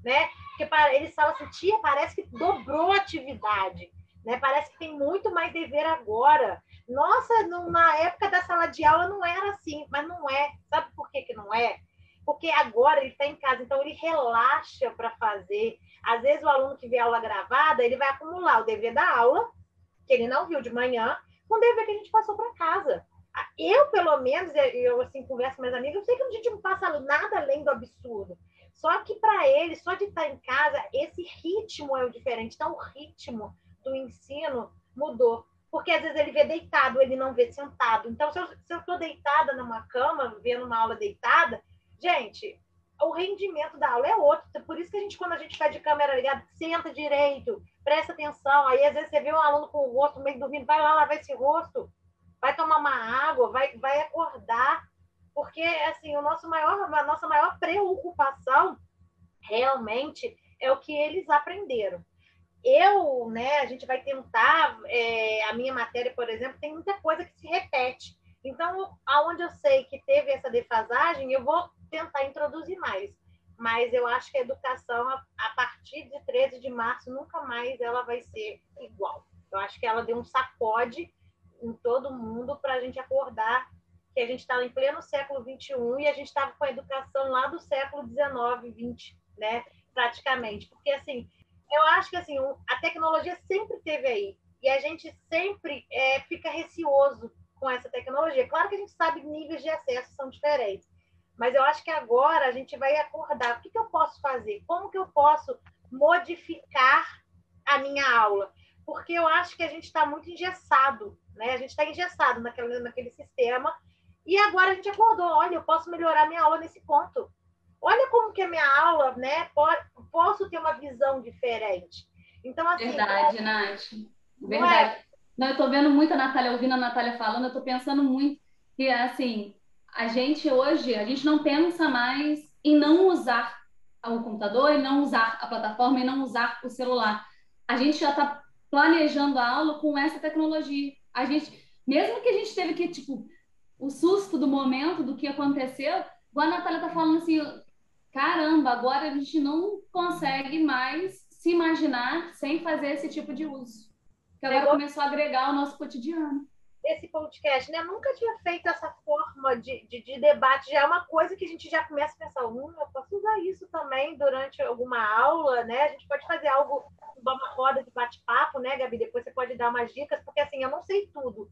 Né? Porque para, eles falam assim, tia, parece que dobrou a atividade. Né? Parece que tem muito mais dever agora. Nossa, na época da sala de aula não era assim, mas não é. Sabe por que, que não é? Porque agora ele está em casa, então ele relaxa para fazer. Às vezes, o aluno que vê aula gravada, ele vai acumular o dever da aula, que ele não viu de manhã, com o dever que a gente passou para casa. Eu, pelo menos, eu assim, converso com minhas amigas, eu sei que a gente não passa nada além do absurdo. Só que para ele, só de estar em casa, esse ritmo é o diferente. Então, o ritmo do ensino mudou. porque às vezes ele vê deitado, ele não vê sentado. Então, se eu estou deitada numa cama, vendo uma aula deitada, gente, o rendimento da aula é outro. Por isso que a gente, quando a gente está de câmera ligada, senta direito, presta atenção. Aí, às vezes, você vê um aluno com o rosto meio dormindo, vai lá lavar esse rosto, vai tomar uma água, vai, vai acordar. Porque, assim, o nosso maior, a nossa maior preocupação realmente é o que eles aprenderam. Eu, né, a gente vai tentar, é, a minha matéria, por exemplo, tem muita coisa que se repete. Então, aonde eu sei que teve essa defasagem, eu vou tentar introduzir mais. Mas eu acho que a educação, a partir de 13 de março, nunca mais ela vai ser igual. Eu acho que ela deu um sacode em todo mundo para a gente acordar que a gente está em pleno século XXI e a gente estava com a educação lá do século XIX, XX, né? praticamente. Porque, assim, eu acho que assim, a tecnologia sempre teve aí. E a gente sempre é, fica receoso com essa tecnologia. Claro que a gente sabe que níveis de acesso são diferentes. Mas eu acho que agora a gente vai acordar. O que, que eu posso fazer? Como que eu posso modificar a minha aula? Porque eu acho que a gente está muito engessado, né? A gente está engessado naquele, naquele sistema. E agora a gente acordou. Olha, eu posso melhorar minha aula nesse ponto. Olha como que a minha aula, né? Posso ter uma visão diferente. Então, assim. Verdade, é... Nath. Verdade. Não, é... não eu estou vendo muito a Natália, ouvindo a Natália falando, eu estou pensando muito que, assim, a gente hoje, a gente não pensa mais em não usar o computador, em não usar a plataforma, em não usar o celular. A gente já está planejando a aula com essa tecnologia. A gente, mesmo que a gente teve que, tipo, o susto do momento, do que aconteceu, a Natália está falando assim, caramba, agora a gente não consegue mais se imaginar sem fazer esse tipo de uso. Que agora começou a agregar ao nosso cotidiano esse podcast, né? Nunca tinha feito essa forma de, de, de, debate, já é uma coisa que a gente já começa a pensar, hum, eu posso usar isso também durante alguma aula, né? A gente pode fazer algo, uma roda de bate-papo, né, Gabi? Depois você pode dar umas dicas, porque assim, eu não sei tudo.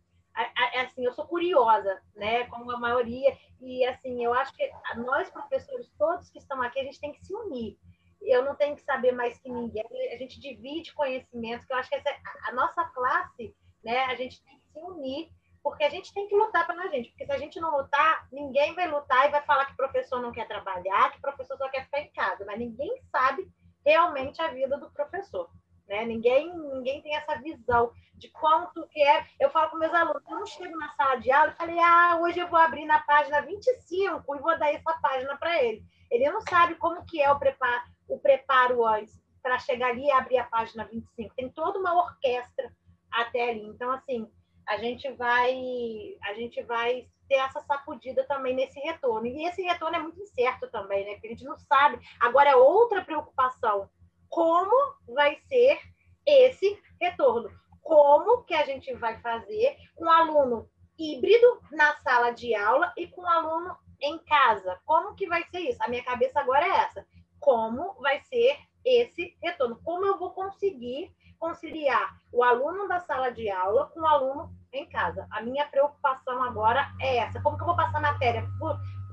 Assim, eu sou curiosa, né? Como a maioria, e assim, eu acho que nós, professores, todos que estão aqui, a gente tem que se unir eu não tenho que saber mais que ninguém, a gente divide conhecimento, que eu acho que essa, é a nossa classe, né, a gente tem se unir, porque a gente tem que lutar pela gente, porque se a gente não lutar, ninguém vai lutar e vai falar que professor não quer trabalhar, que professor só quer ficar em casa, mas ninguém sabe realmente a vida do professor. Né? Ninguém, ninguém tem essa visão de quanto que é. Eu falo com meus alunos, eu não chego na sala de aula e falei, ah, hoje eu vou abrir na página 25 e vou dar essa página para ele. Ele não sabe como que é o preparo, o preparo antes para chegar ali e abrir a página 25. Tem toda uma orquestra até ali. Então, assim, a gente vai a gente vai ter essa sacudida também nesse retorno. E esse retorno é muito incerto também, né? Porque a gente não sabe. Agora é outra preocupação. Como vai ser esse retorno? Como que a gente vai fazer com um aluno híbrido na sala de aula e com um aluno em casa? Como que vai ser isso? A minha cabeça agora é essa. Como vai ser esse retorno? Como eu vou conseguir conciliar o aluno da sala de aula com o aluno em casa. A minha preocupação agora é essa: como que eu vou passar matéria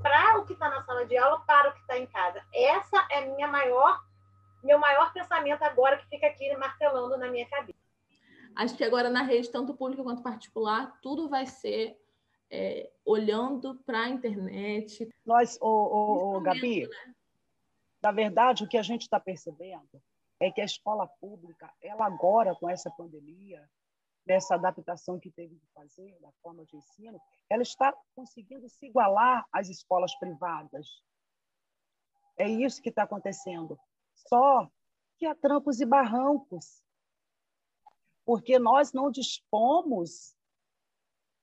para o que está na sala de aula para o que está em casa? Essa é minha maior, meu maior pensamento agora que fica aqui martelando na minha cabeça. Acho que agora na rede, tanto pública quanto particular, tudo vai ser é, olhando para a internet. Nós, o, o, o Gabi, né? na verdade, o que a gente está percebendo é que a escola pública, ela agora, com essa pandemia, nessa adaptação que teve de fazer da forma de ensino, ela está conseguindo se igualar às escolas privadas. É isso que está acontecendo. Só que há trancos e barrancos, porque nós não dispomos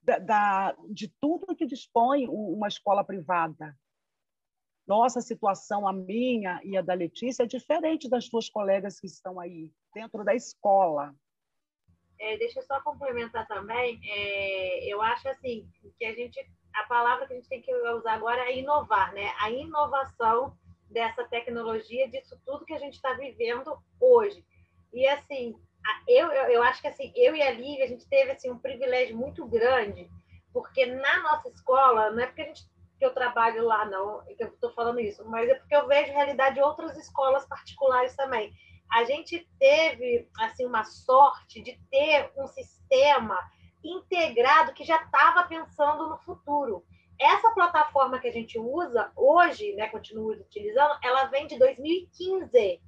da, da, de tudo que dispõe uma escola privada. Nossa situação, a minha e a da Letícia, é diferente das suas colegas que estão aí, dentro da escola. É, deixa eu só complementar também. É, eu acho assim que a gente, a palavra que a gente tem que usar agora é inovar, né? A inovação dessa tecnologia, disso tudo que a gente está vivendo hoje. E assim, eu, eu, eu, acho que assim, eu e a Lívia, a gente teve assim, um privilégio muito grande, porque na nossa escola, não é porque a gente que eu trabalho lá, não, que eu estou falando isso, mas é porque eu vejo realidade de outras escolas particulares também. A gente teve assim uma sorte de ter um sistema integrado que já estava pensando no futuro. Essa plataforma que a gente usa hoje, né, continua utilizando, ela vem de 2015.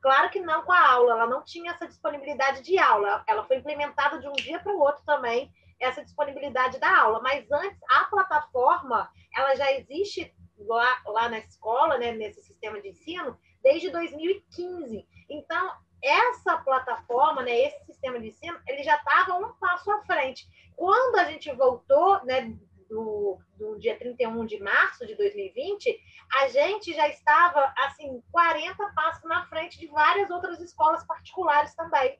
Claro que não com a aula, ela não tinha essa disponibilidade de aula. Ela foi implementada de um dia para o outro também, essa disponibilidade da aula. Mas antes, a plataforma, ela já existe lá, lá na escola, né, nesse sistema de ensino, desde 2015. Então, essa plataforma, né, esse sistema de ensino, ele já estava um passo à frente. Quando a gente voltou, né, do, do dia 31 de março de 2020, a gente já estava, assim, 40 passos na frente de várias outras escolas particulares também.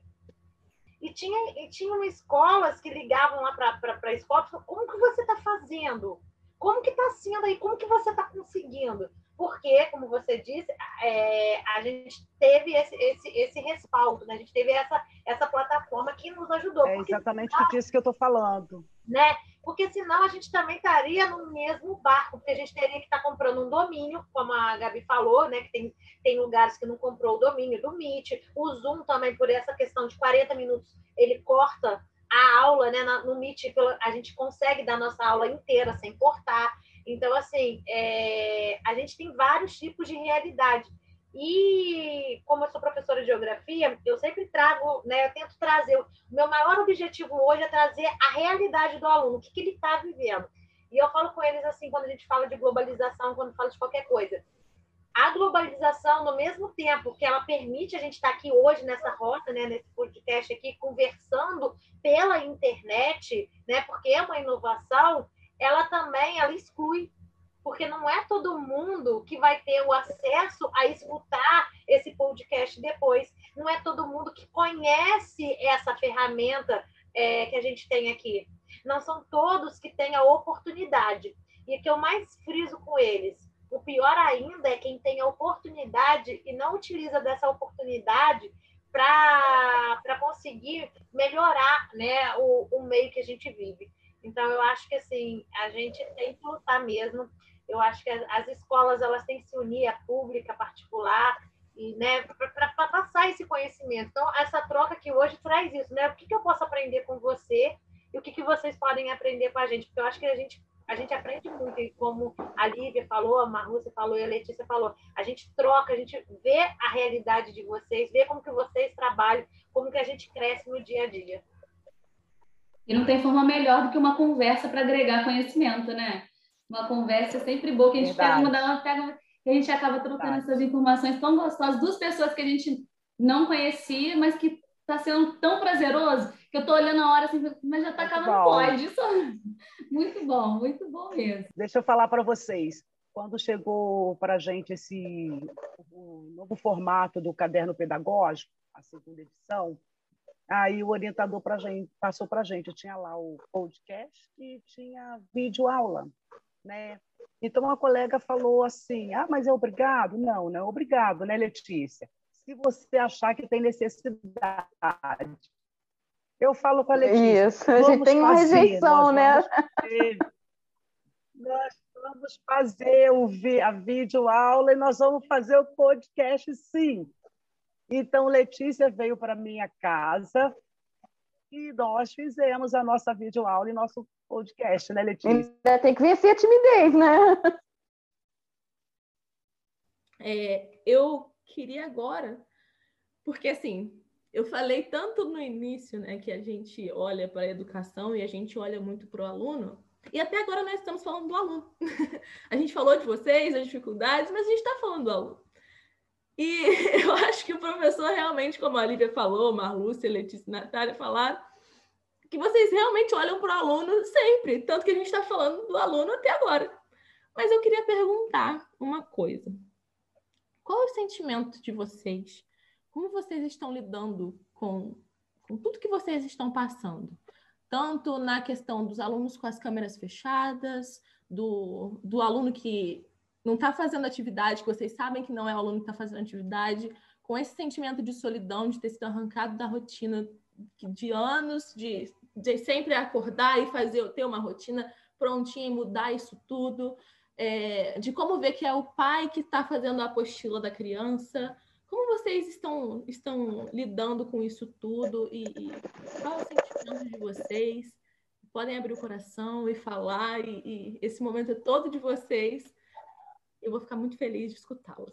E tinha, e tinham escolas que ligavam lá para a escola e falavam, como que você está fazendo? Como que está sendo aí? Como que você está conseguindo? Porque, como você disse, é, a gente teve esse, esse, esse respaldo, né? a gente teve essa, essa plataforma que nos ajudou. É exatamente senão, disso que eu estou falando. Né? Porque senão a gente também estaria no mesmo barco, porque a gente teria que estar tá comprando um domínio, como a Gabi falou, né? que tem, tem lugares que não comprou o domínio do Meet. O Zoom também, por essa questão de 40 minutos, ele corta a aula, né, no Meet, a gente consegue dar nossa aula inteira sem cortar. Então, assim, é, a gente tem vários tipos de realidade. E como eu sou professora de geografia, eu sempre trago, né, eu tento trazer. O meu maior objetivo hoje é trazer a realidade do aluno, o que, que ele está vivendo. E eu falo com eles assim, quando a gente fala de globalização, quando fala de qualquer coisa a globalização, no mesmo tempo que ela permite a gente estar aqui hoje nessa rota, né, nesse podcast aqui, conversando pela internet, né, porque é uma inovação, ela também ela exclui, porque não é todo mundo que vai ter o acesso a escutar esse podcast depois. Não é todo mundo que conhece essa ferramenta é, que a gente tem aqui. Não são todos que têm a oportunidade. E o que eu mais friso com eles o pior ainda é quem tem a oportunidade e não utiliza dessa oportunidade para conseguir melhorar né, o, o meio que a gente vive. Então, eu acho que assim, a gente tem que lutar mesmo. Eu acho que as, escolas elas têm que se unir, a pública, a particular, e né, para passar esse conhecimento. Então, essa troca que hoje traz isso, né? O que, que eu posso aprender com você e o que, que vocês podem aprender com a gente? Porque eu acho que a gente a gente aprende muito, e como a Lívia falou, a Marlúcia falou e a Letícia falou, a gente troca, a gente vê a realidade de vocês, vê como que vocês trabalham, como que a gente cresce no dia a dia. E não tem forma melhor do que uma conversa para agregar conhecimento, né? Uma conversa é sempre boa, que a gente Verdade. pega uma, pega, que a gente acaba trocando Verdade. essas informações tão gostosas, duas pessoas que a gente não conhecia, mas que está sendo tão prazeroso que eu estou olhando a hora assim, mas já está acabando pode. Isso muito bom, muito bom mesmo. Deixa eu falar para vocês. Quando chegou para a gente esse novo formato do caderno pedagógico, a segunda edição, aí o orientador pra gente, passou para a gente. Eu tinha lá o podcast e tinha vídeo aula, né? Então a colega falou assim: "Ah, mas é obrigado?" Não, não é obrigado, né, Letícia? Se você achar que tem necessidade eu falo com a Letícia. Isso, a gente tem uma fazer, rejeição, né? nós vamos fazer o, a videoaula e nós vamos fazer o podcast, sim. Então, Letícia veio para minha casa e nós fizemos a nossa videoaula e nosso podcast, né, Letícia? Ainda tem que vencer a timidez, né? É, eu queria agora, porque assim, eu falei tanto no início, né, que a gente olha para a educação e a gente olha muito para o aluno, e até agora nós estamos falando do aluno. a gente falou de vocês, as dificuldades, mas a gente está falando do aluno. E eu acho que o professor realmente, como a Lívia falou, Marlúcia, Letícia e Natália falaram, que vocês realmente olham para o aluno sempre, tanto que a gente está falando do aluno até agora. Mas eu queria perguntar uma coisa. Qual é o sentimento de vocês como vocês estão lidando com, com tudo que vocês estão passando? Tanto na questão dos alunos com as câmeras fechadas, do, do aluno que não está fazendo atividade, que vocês sabem que não é o aluno que está fazendo atividade, com esse sentimento de solidão, de ter sido arrancado da rotina de anos, de, de sempre acordar e fazer, ter uma rotina prontinha e mudar isso tudo, é, de como ver que é o pai que está fazendo a apostila da criança, como vocês estão, estão lidando com isso tudo e, e qual é o sentimento de vocês? Podem abrir o coração e falar, e, e esse momento é todo de vocês. Eu vou ficar muito feliz de escutá-los.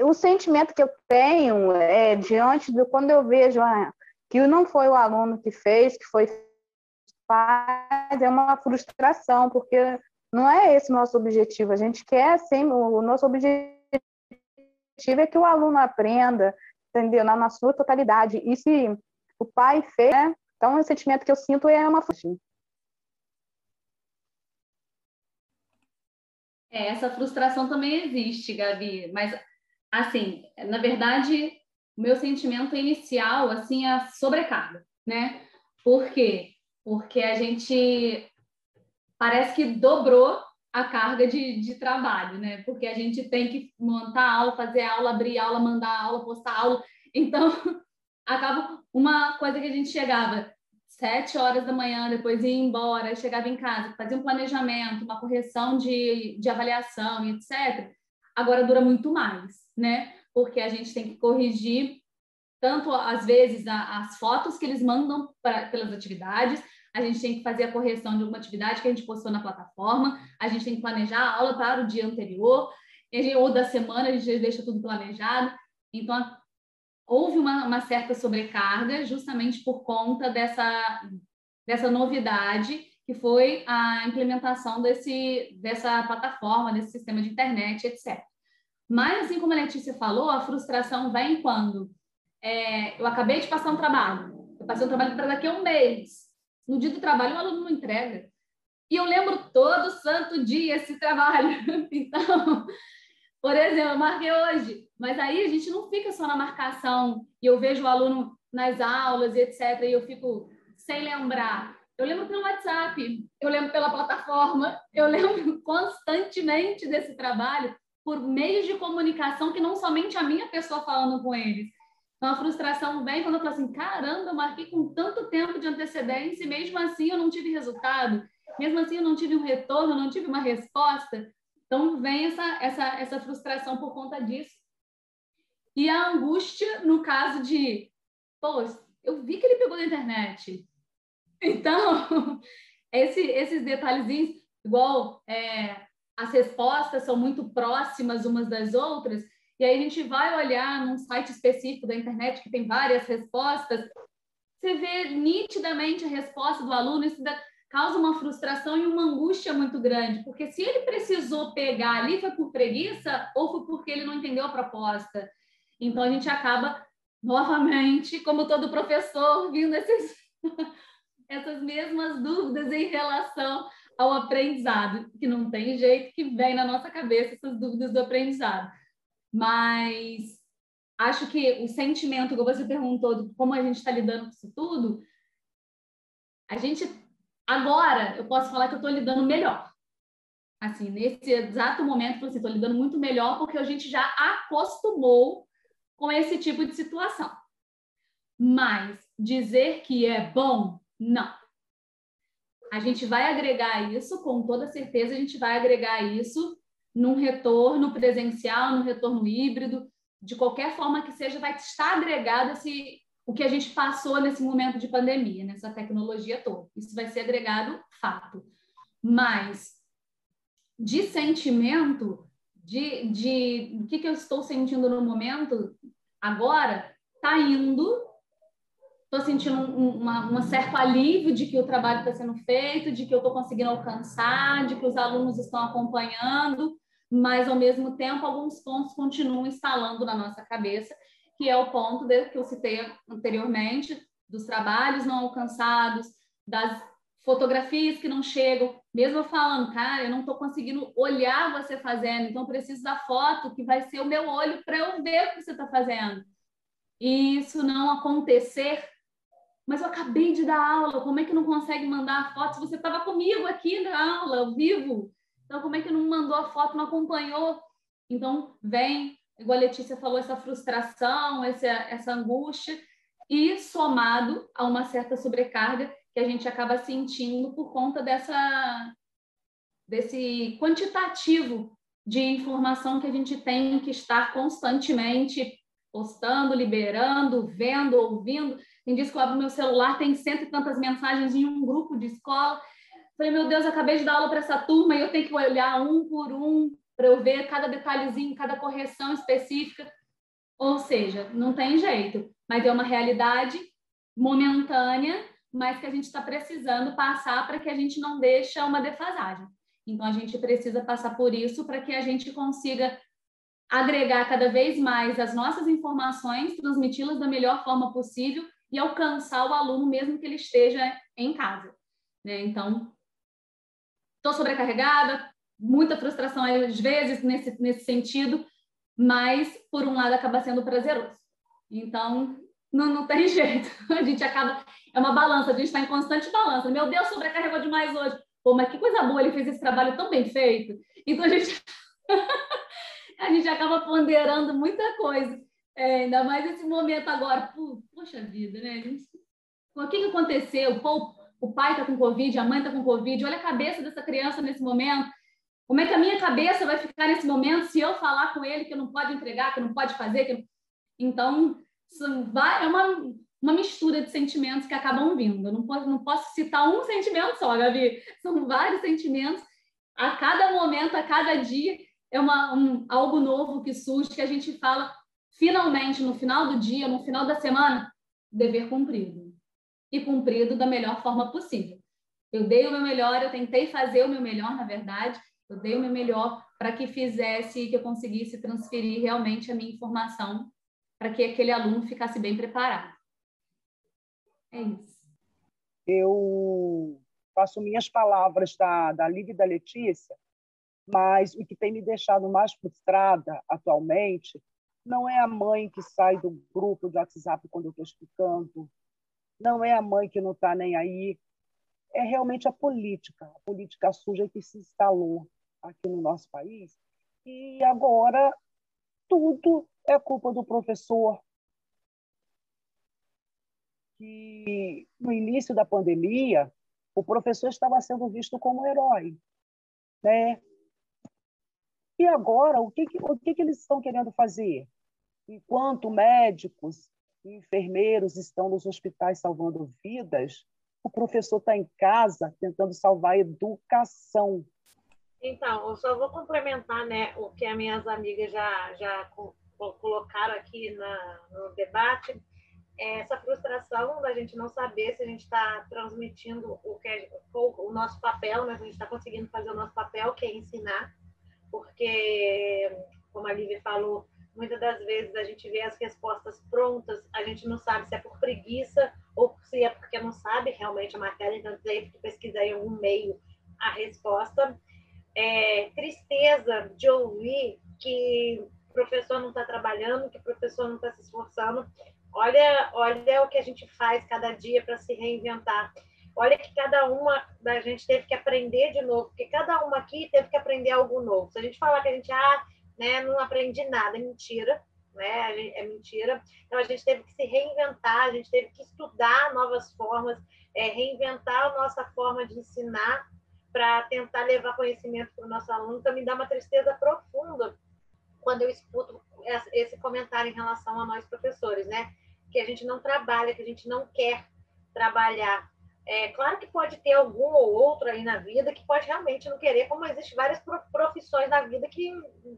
O sentimento que eu tenho é diante de quando eu vejo ah, que não foi o aluno que fez, que foi pais, é uma frustração, porque não é esse nosso objetivo. A gente quer, assim, o nosso objetivo é que o aluno aprenda, entendeu? Na, na sua totalidade. E se o pai fez, né? Então, o sentimento que eu sinto é uma frustração. É, essa frustração também existe, Gabi, mas assim, na verdade, o meu sentimento inicial assim é a sobrecarga, né? Por quê? Porque a gente parece que dobrou a carga de, de trabalho, né? Porque a gente tem que montar aula, fazer aula, abrir aula, mandar aula, postar aula. Então, acaba uma coisa que a gente chegava sete horas da manhã, depois ia embora, chegava em casa, fazia um planejamento, uma correção de, de avaliação, etc. Agora dura muito mais, né? Porque a gente tem que corrigir tanto às vezes a, as fotos que eles mandam pra, pelas atividades, a gente tem que fazer a correção de alguma atividade que a gente postou na plataforma, a gente tem que planejar a aula para o dia anterior, ou da semana, a gente deixa tudo planejado. Então, houve uma, uma certa sobrecarga justamente por conta dessa, dessa novidade que foi a implementação desse, dessa plataforma, desse sistema de internet, etc. Mas, assim como a Letícia falou, a frustração vem quando é, eu acabei de passar um trabalho, eu passei um trabalho para daqui a um mês, no dia do trabalho, o aluno não entrega. E eu lembro todo santo dia esse trabalho. Então, por exemplo, eu marquei hoje, mas aí a gente não fica só na marcação e eu vejo o aluno nas aulas e etc. E eu fico sem lembrar. Eu lembro pelo WhatsApp, eu lembro pela plataforma, eu lembro constantemente desse trabalho por meios de comunicação que não somente a minha pessoa falando com eles, então, a frustração vem quando eu falo assim: caramba, eu marquei com tanto tempo de antecedência e mesmo assim eu não tive resultado, mesmo assim eu não tive um retorno, não tive uma resposta. Então, vem essa, essa, essa frustração por conta disso. E a angústia no caso de: pô, eu vi que ele pegou na internet. Então, esse, esses detalhezinhos, igual é, as respostas são muito próximas umas das outras, e aí a gente vai olhar num site específico da internet que tem várias respostas, você vê nitidamente a resposta do aluno, isso dá, causa uma frustração e uma angústia muito grande, porque se ele precisou pegar ali foi por preguiça ou foi porque ele não entendeu a proposta. Então a gente acaba novamente, como todo professor, vindo esses, essas mesmas dúvidas em relação ao aprendizado, que não tem jeito que vem na nossa cabeça essas dúvidas do aprendizado. Mas acho que o sentimento que você perguntou como a gente está lidando com isso tudo, a gente agora eu posso falar que eu estou lidando melhor. Assim, nesse exato momento, eu estou lidando muito melhor porque a gente já acostumou com esse tipo de situação. Mas dizer que é bom, não. A gente vai agregar isso, com toda certeza, a gente vai agregar isso num retorno presencial, no retorno híbrido, de qualquer forma que seja, vai estar agregado esse, o que a gente passou nesse momento de pandemia, nessa tecnologia toda. Isso vai ser agregado fato. Mas de sentimento, de, de o que, que eu estou sentindo no momento, agora, está indo. Estou sentindo um, uma, um certo alívio de que o trabalho está sendo feito, de que eu estou conseguindo alcançar, de que os alunos estão acompanhando mas ao mesmo tempo alguns pontos continuam instalando na nossa cabeça, que é o ponto de, que eu citei anteriormente, dos trabalhos não alcançados, das fotografias que não chegam, mesmo eu falando, cara, eu não estou conseguindo olhar você fazendo, então preciso da foto que vai ser o meu olho para eu ver o que você está fazendo. E isso não acontecer, mas eu acabei de dar aula, como é que não consegue mandar a foto se você estava comigo aqui na aula, ao vivo? Então, como é que não mandou a foto, não acompanhou? Então, vem, igual a Letícia falou, essa frustração, essa, essa angústia, e somado a uma certa sobrecarga que a gente acaba sentindo por conta dessa, desse quantitativo de informação que a gente tem que estar constantemente postando, liberando, vendo, ouvindo. Tem dias que eu abro meu celular, tem cento e tantas mensagens em um grupo de escola. Falei, meu Deus, acabei de dar aula para essa turma e eu tenho que olhar um por um para eu ver cada detalhezinho, cada correção específica. Ou seja, não tem jeito, mas é uma realidade momentânea, mas que a gente está precisando passar para que a gente não deixe uma defasagem. Então, a gente precisa passar por isso para que a gente consiga agregar cada vez mais as nossas informações, transmiti-las da melhor forma possível e alcançar o aluno mesmo que ele esteja em casa. Né? Então, estou sobrecarregada, muita frustração às vezes nesse, nesse sentido, mas por um lado acaba sendo prazeroso. Então, não, não tem jeito. A gente acaba. É uma balança, a gente está em constante balança. Meu Deus, sobrecarregou demais hoje. Pô, mas que coisa boa, ele fez esse trabalho tão bem feito. Então a gente. a gente acaba ponderando muita coisa. É, ainda mais esse momento agora. poxa vida, né? O que, que aconteceu? Pô, o pai está com Covid, a mãe está com Covid. Olha a cabeça dessa criança nesse momento. Como é que a minha cabeça vai ficar nesse momento se eu falar com ele que não pode entregar, que não pode fazer? Que... Então, é uma, uma mistura de sentimentos que acabam vindo. Eu não posso, não posso citar um sentimento só, Gabi. São vários sentimentos. A cada momento, a cada dia, é uma, um, algo novo que surge, que a gente fala, finalmente, no final do dia, no final da semana, dever cumprido. E cumprido da melhor forma possível. Eu dei o meu melhor, eu tentei fazer o meu melhor, na verdade, eu dei o meu melhor para que fizesse, que eu conseguisse transferir realmente a minha informação para que aquele aluno ficasse bem preparado. É isso. Eu faço minhas palavras da, da Lívia e da Letícia, mas o que tem me deixado mais frustrada atualmente não é a mãe que sai do grupo de WhatsApp quando eu estou explicando, não é a mãe que não está nem aí, é realmente a política, a política suja que se instalou aqui no nosso país. E agora tudo é culpa do professor, que no início da pandemia o professor estava sendo visto como herói, né? E agora o que, o que, que eles estão querendo fazer? Enquanto médicos e enfermeiros estão nos hospitais salvando vidas, o professor está em casa tentando salvar a educação. Então, eu só vou complementar né, o que as minhas amigas já, já colocaram aqui na, no debate é essa frustração da gente não saber se a gente está transmitindo o que é, o, o nosso papel, né? Se a gente está conseguindo fazer o nosso papel, que é ensinar, porque, como a Lívia falou, muitas das vezes a gente vê as respostas prontas, a gente não sabe se é por preguiça ou se é porque não sabe realmente a matéria, então tem que pesquisar em algum meio a resposta. É, tristeza de ouvir que o professor não está trabalhando, que o professor não está se esforçando. Olha, olha o que a gente faz cada dia para se reinventar. Olha que cada uma da gente teve que aprender de novo, porque cada uma aqui teve que aprender algo novo. Se a gente falar que a gente ah, né, não aprende nada, é mentira, né? É mentira. Então a gente teve que se reinventar, a gente teve que estudar novas formas, é, reinventar a nossa forma de ensinar para tentar levar conhecimento para o nosso aluno. Então me dá uma tristeza profunda quando eu escuto esse comentário em relação a nós professores, né? que a gente não trabalha, que a gente não quer trabalhar. É claro que pode ter algum ou outro aí na vida que pode realmente não querer, como existem várias profissões na vida que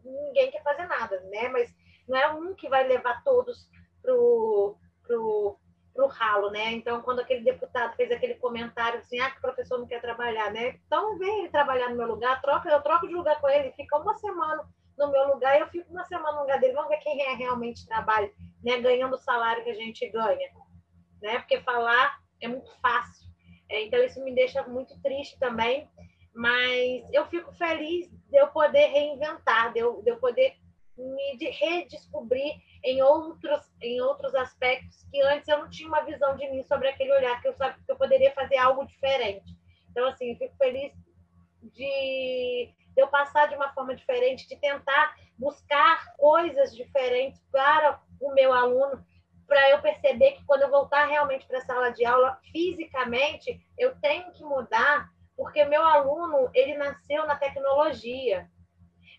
ninguém quer fazer nada, né? Mas não é um que vai levar todos pro, pro, pro ralo, né? Então, quando aquele deputado fez aquele comentário assim, ah, que o professor não quer trabalhar, né? Então, vem ele trabalhar no meu lugar, troca, eu troco de lugar com ele, fica uma semana no meu lugar, eu fico uma semana no lugar dele, vamos ver quem é realmente trabalha, né, ganhando o salário que a gente ganha, né, porque falar é muito fácil, é, então isso me deixa muito triste também, mas eu fico feliz de eu poder reinventar, de eu, de eu poder me redescobrir em outros, em outros aspectos que antes eu não tinha uma visão de mim sobre aquele olhar, que eu sabia que eu poderia fazer algo diferente. Então, assim, fico feliz de de eu passar de uma forma diferente, de tentar buscar coisas diferentes para o meu aluno, para eu perceber que quando eu voltar realmente para a sala de aula, fisicamente, eu tenho que mudar, porque meu aluno, ele nasceu na tecnologia.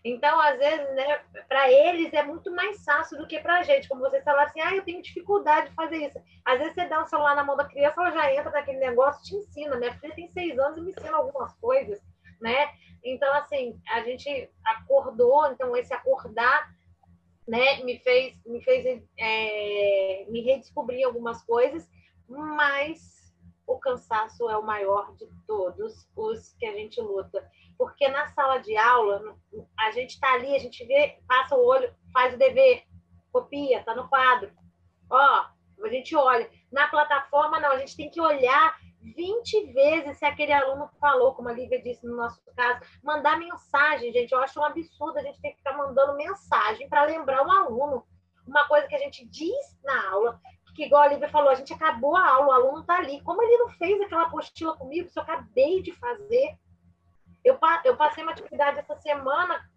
Então, às vezes, né, para eles é muito mais fácil do que para a gente. Como você falar assim, ah, eu tenho dificuldade de fazer isso. Às vezes você dá um celular na mão da criança, ela já entra naquele negócio te ensina. Minha filha tem seis anos e me ensina algumas coisas, né? Então, assim, a gente acordou, então esse acordar, né, me fez, me fez é, me redescobrir algumas coisas, mas o cansaço é o maior de todos os que a gente luta. Porque na sala de aula, a gente está ali, a gente vê, passa o olho, faz o dever, copia, está no quadro. Ó, a gente olha. Na plataforma, não, a gente tem que olhar 20 vezes se aquele aluno falou, como a Lívia disse no nosso caso, mandar mensagem, gente. Eu acho um absurdo a gente ter que ficar mandando mensagem para lembrar um aluno. Uma coisa que a gente diz na aula, que igual a Lívia falou, a gente acabou a aula, o aluno está ali. Como ele não fez aquela apostila comigo, se eu acabei de fazer? Eu, eu passei uma atividade essa semana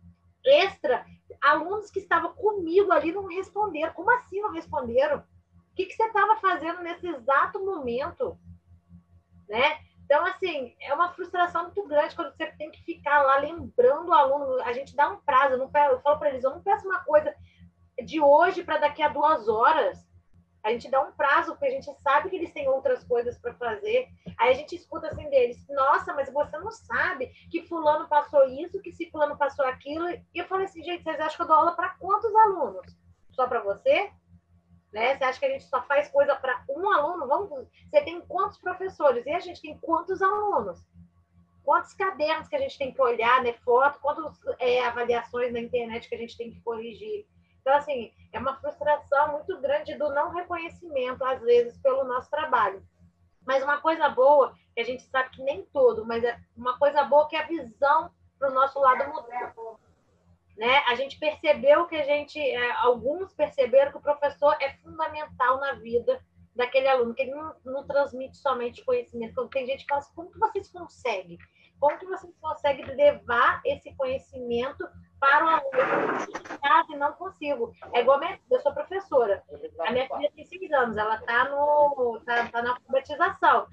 extra, alunos que estavam comigo ali não responderam. Como assim não responderam? O que, que você estava fazendo nesse exato momento? Né? Então, assim, é uma frustração muito grande quando você tem que ficar lá lembrando o aluno. A gente dá um prazo, eu, não eu falo para eles, eu não peço uma coisa de hoje para daqui a duas horas. A gente dá um prazo, porque a gente sabe que eles têm outras coisas para fazer. Aí a gente escuta assim deles: nossa, mas você não sabe que Fulano passou isso, que se Fulano passou aquilo. E eu falei assim: gente, vocês acham que eu dou aula para quantos alunos? Só para você? Né? Você acha que a gente só faz coisa para um aluno? Vamos, você tem quantos professores? E a gente tem quantos alunos? Quantos cadernos que a gente tem que olhar, né? Foto, quantas é, avaliações na internet que a gente tem que corrigir? Então, assim, é uma frustração muito grande do não reconhecimento, às vezes, pelo nosso trabalho. Mas uma coisa boa, que a gente sabe que nem todo, mas é uma coisa boa que é a visão para o nosso lado mudou. Né? A gente percebeu que a gente, é, alguns perceberam que o professor é fundamental na vida daquele aluno, que ele não, não transmite somente conhecimento. Então, tem gente que fala assim, como que vocês conseguem? Como que vocês conseguem levar esse conhecimento para o aluno e não consigo. É igual minha, eu sou professora. A minha filha tem seis anos, ela está tá, tá na alfabetização.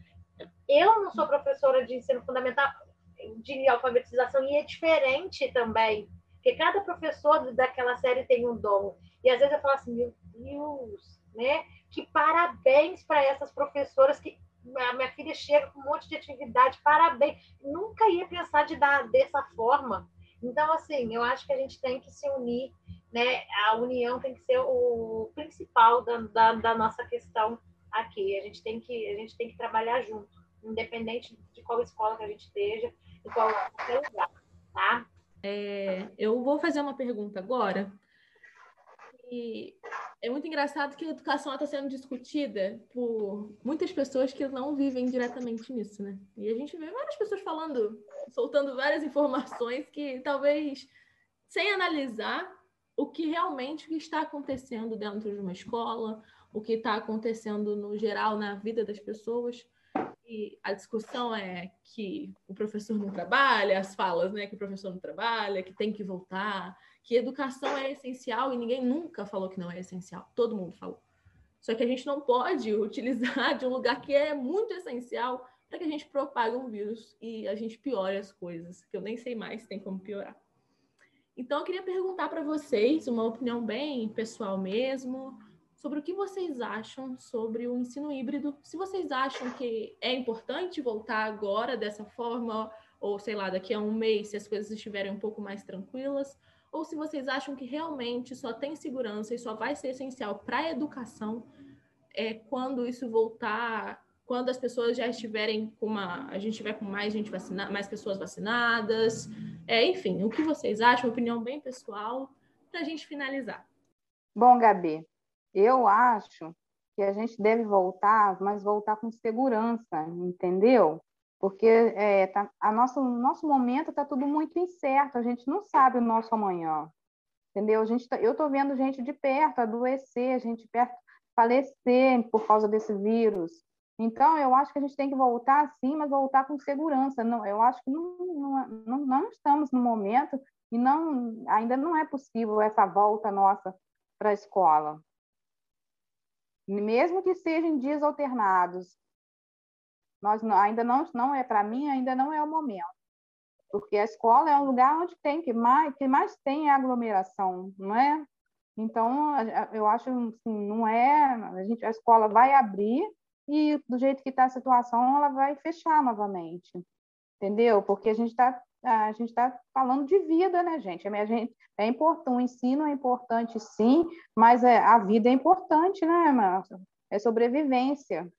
Eu não sou professora de ensino fundamental de alfabetização e é diferente também, porque cada professor daquela série tem um dom. E às vezes eu falo assim, meu Deus, né? Que parabéns para essas professoras que a minha filha chega com um monte de atividade, parabéns. Nunca ia pensar de dar dessa forma. Então, assim, eu acho que a gente tem que se unir, né? A união tem que ser o principal da, da, da nossa questão aqui. A gente tem que a gente tem que trabalhar junto, independente de qual escola que a gente esteja, de qual lugar, tá? É, eu vou fazer uma pergunta agora. E é muito engraçado que a educação está sendo discutida por muitas pessoas que não vivem diretamente nisso, né? E a gente vê várias pessoas falando, soltando várias informações que talvez sem analisar o que realmente está acontecendo dentro de uma escola, o que está acontecendo no geral na vida das pessoas. E a discussão é que o professor não trabalha, as falas, né, que o professor não trabalha, que tem que voltar, que educação é essencial e ninguém nunca falou que não é essencial. Todo mundo falou. Só que a gente não pode utilizar de um lugar que é muito essencial para que a gente propague um vírus e a gente piore as coisas, que eu nem sei mais se tem como piorar. Então, eu queria perguntar para vocês, uma opinião bem pessoal mesmo, sobre o que vocês acham sobre o ensino híbrido. Se vocês acham que é importante voltar agora dessa forma, ou sei lá, daqui a um mês, se as coisas estiverem um pouco mais tranquilas, ou se vocês acham que realmente só tem segurança e só vai ser essencial para a educação é, quando isso voltar, quando as pessoas já estiverem com uma. A gente tiver com mais gente vacinada, mais pessoas vacinadas. É, enfim, o que vocês acham? Opinião bem pessoal, para a gente finalizar. Bom, Gabi, eu acho que a gente deve voltar, mas voltar com segurança, entendeu? Porque é, tá, a nosso, nosso momento está tudo muito incerto, a gente não sabe o nosso amanhã, entendeu? A gente tá, eu estou vendo gente de perto adoecer, gente perto falecer por causa desse vírus. Então, eu acho que a gente tem que voltar sim, mas voltar com segurança. Não, eu acho que não, não, não, não estamos no momento e não, ainda não é possível essa volta nossa para a escola. Mesmo que sejam dias alternados, nós não, ainda não, não é para mim, ainda não é o momento. porque a escola é um lugar onde tem que mais, que mais tem aglomeração, não é? Então, eu acho assim, não é, a gente a escola vai abrir e do jeito que está a situação, ela vai fechar novamente. Entendeu? Porque a gente está a gente está falando de vida, né, gente? A gente é importante, o ensino é importante, sim, mas é, a vida é importante, né, Márcia? É sobrevivência.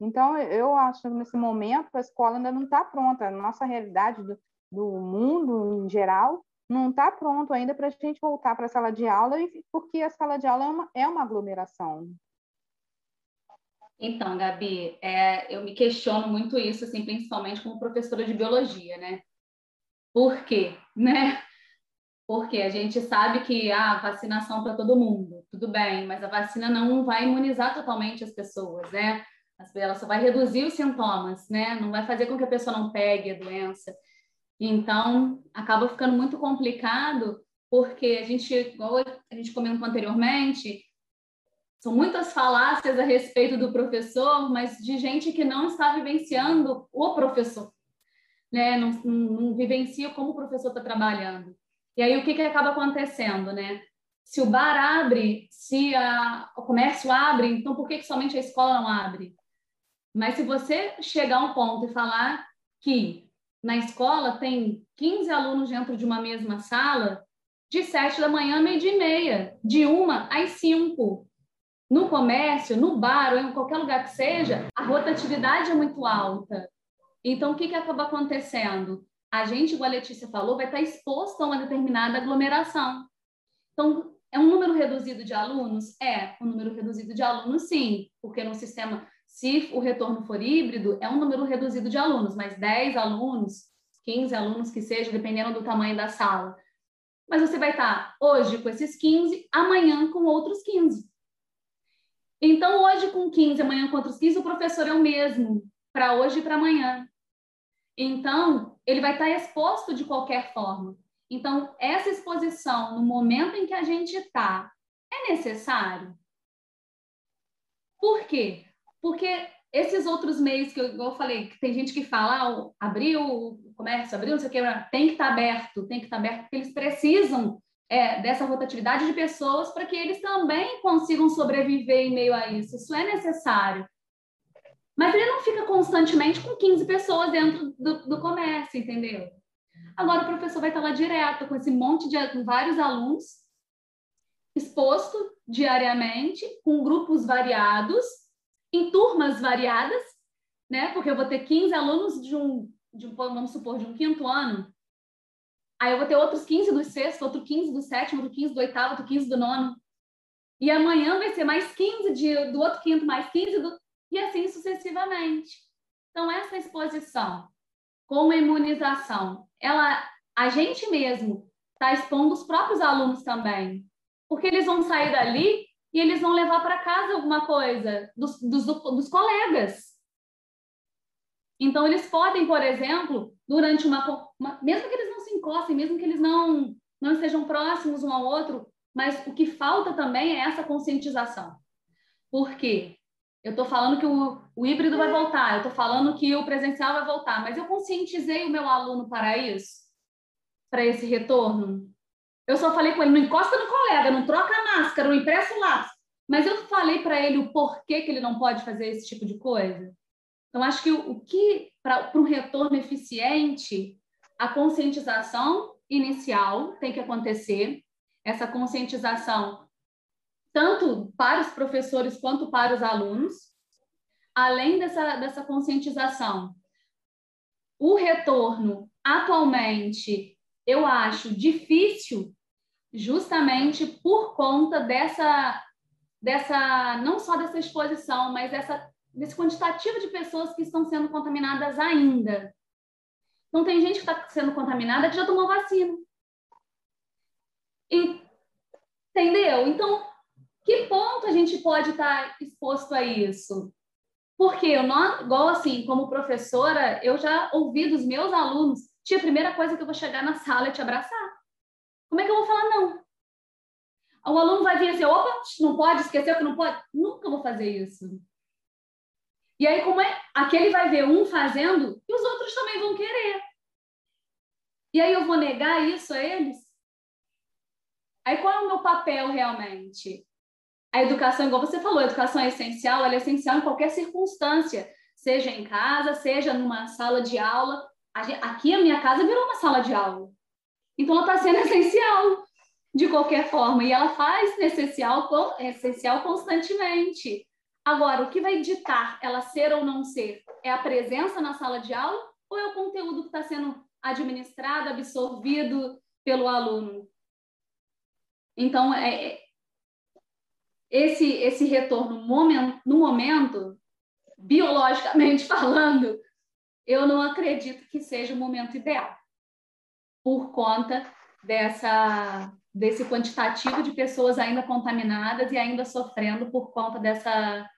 Então, eu acho que nesse momento a escola ainda não está pronta. A nossa realidade do, do mundo em geral não está pronto ainda para a gente voltar para a sala de aula, porque a sala de aula é uma, é uma aglomeração. Então, Gabi, é, eu me questiono muito isso, assim, principalmente como professora de biologia, né? Por quê? Né? Porque a gente sabe que a ah, vacinação para todo mundo, tudo bem, mas a vacina não vai imunizar totalmente as pessoas, né? Ela só vai reduzir os sintomas, né? Não vai fazer com que a pessoa não pegue a doença. Então, acaba ficando muito complicado, porque a gente, igual a gente comentou anteriormente, são muitas falácias a respeito do professor, mas de gente que não está vivenciando o professor né? Não, não, não vivencia como o professor está trabalhando. E aí o que, que acaba acontecendo, né? Se o bar abre, se a, o comércio abre, então por que, que somente a escola não abre? Mas se você chegar a um ponto e falar que na escola tem 15 alunos dentro de uma mesma sala, de 7 da manhã a meio-dia e meia, de uma às 5. No comércio, no bar ou em qualquer lugar que seja, a rotatividade é muito alta. Então, o que, que acaba acontecendo? A gente, igual a Letícia falou, vai estar exposto a uma determinada aglomeração. Então, é um número reduzido de alunos? É, um número reduzido de alunos, sim, porque no sistema, se o retorno for híbrido, é um número reduzido de alunos, mas 10 alunos, 15 alunos que seja, dependendo do tamanho da sala. Mas você vai estar hoje com esses 15, amanhã com outros 15. Então, hoje com 15, amanhã com outros 15, o professor é o mesmo para hoje e para amanhã. Então, ele vai estar exposto de qualquer forma. Então, essa exposição no momento em que a gente está é necessário? Por quê? Porque esses outros meios que eu, eu falei, que tem gente que fala, ah, abriu o comércio, abriu, não sei o que, tem que estar tá aberto, tem que estar tá aberto, porque eles precisam é, dessa rotatividade de pessoas para que eles também consigam sobreviver em meio a isso. Isso é necessário. Mas ele não fica constantemente com 15 pessoas dentro do, do comércio, entendeu? Agora o professor vai estar lá direto com esse monte de vários alunos exposto diariamente, com grupos variados, em turmas variadas, né? Porque eu vou ter 15 alunos de um, de um vamos supor, de um quinto ano. Aí eu vou ter outros 15 do sexto, outro 15 do sétimo, outro 15 do oitavo, outro 15 do nono. E amanhã vai ser mais 15 de, do outro quinto, mais 15 do e assim sucessivamente. Então, essa exposição com imunização, ela, a gente mesmo está expondo os próprios alunos também, porque eles vão sair dali e eles vão levar para casa alguma coisa dos, dos, dos colegas. Então, eles podem, por exemplo, durante uma, uma, Mesmo que eles não se encostem, mesmo que eles não, não estejam próximos um ao outro, mas o que falta também é essa conscientização. Por quê? Eu estou falando que o, o híbrido vai voltar, eu estou falando que o presencial vai voltar, mas eu conscientizei o meu aluno para isso, para esse retorno. Eu só falei com ele, não encosta no colega, não troca a máscara, não empresta o lápis. Mas eu falei para ele o porquê que ele não pode fazer esse tipo de coisa. Então, acho que o, o que, para um retorno eficiente, a conscientização inicial tem que acontecer, essa conscientização tanto para os professores quanto para os alunos, além dessa, dessa conscientização. O retorno, atualmente, eu acho difícil, justamente por conta dessa, dessa não só dessa exposição, mas dessa, desse quantitativo de pessoas que estão sendo contaminadas ainda. Então, tem gente que está sendo contaminada que já tomou vacina. Entendeu? Então, que ponto a gente pode estar exposto a isso? Porque eu não, igual assim, como professora, eu já ouvi dos meus alunos, tia, a primeira coisa que eu vou chegar na sala é te abraçar. Como é que eu vou falar não? O aluno vai vir assim, opa, não pode, esqueceu que não pode? Nunca vou fazer isso. E aí, como é? Aquele vai ver um fazendo e os outros também vão querer. E aí eu vou negar isso a eles? Aí qual é o meu papel realmente? A educação, igual você falou, a educação é essencial, ela é essencial em qualquer circunstância, seja em casa, seja numa sala de aula. Aqui a minha casa virou uma sala de aula. Então ela está sendo essencial de qualquer forma e ela faz essencial, essencial constantemente. Agora, o que vai ditar ela ser ou não ser é a presença na sala de aula ou é o conteúdo que está sendo administrado, absorvido pelo aluno? Então, é, é esse, esse retorno no momento, biologicamente falando, eu não acredito que seja o momento ideal, por conta dessa, desse quantitativo de pessoas ainda contaminadas e ainda sofrendo por conta dessa,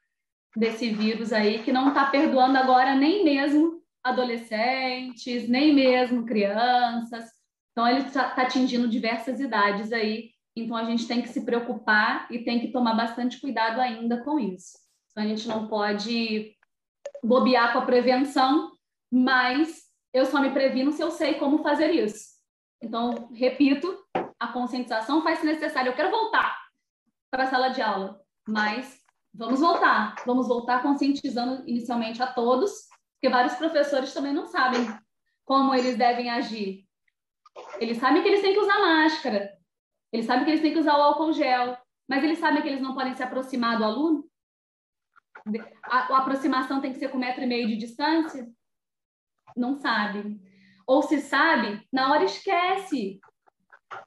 desse vírus aí, que não está perdoando agora nem mesmo adolescentes, nem mesmo crianças. Então, ele está tá atingindo diversas idades aí. Então, a gente tem que se preocupar e tem que tomar bastante cuidado ainda com isso. Então, a gente não pode bobear com a prevenção, mas eu só me previno se eu sei como fazer isso. Então, repito, a conscientização faz-se necessária. Eu quero voltar para a sala de aula, mas vamos voltar. Vamos voltar conscientizando inicialmente a todos, porque vários professores também não sabem como eles devem agir. Eles sabem que eles têm que usar máscara, eles sabem que eles têm que usar o álcool gel, mas eles sabem que eles não podem se aproximar do aluno? A, a aproximação tem que ser com um metro e meio de distância? Não sabem. Ou se sabe, na hora esquece.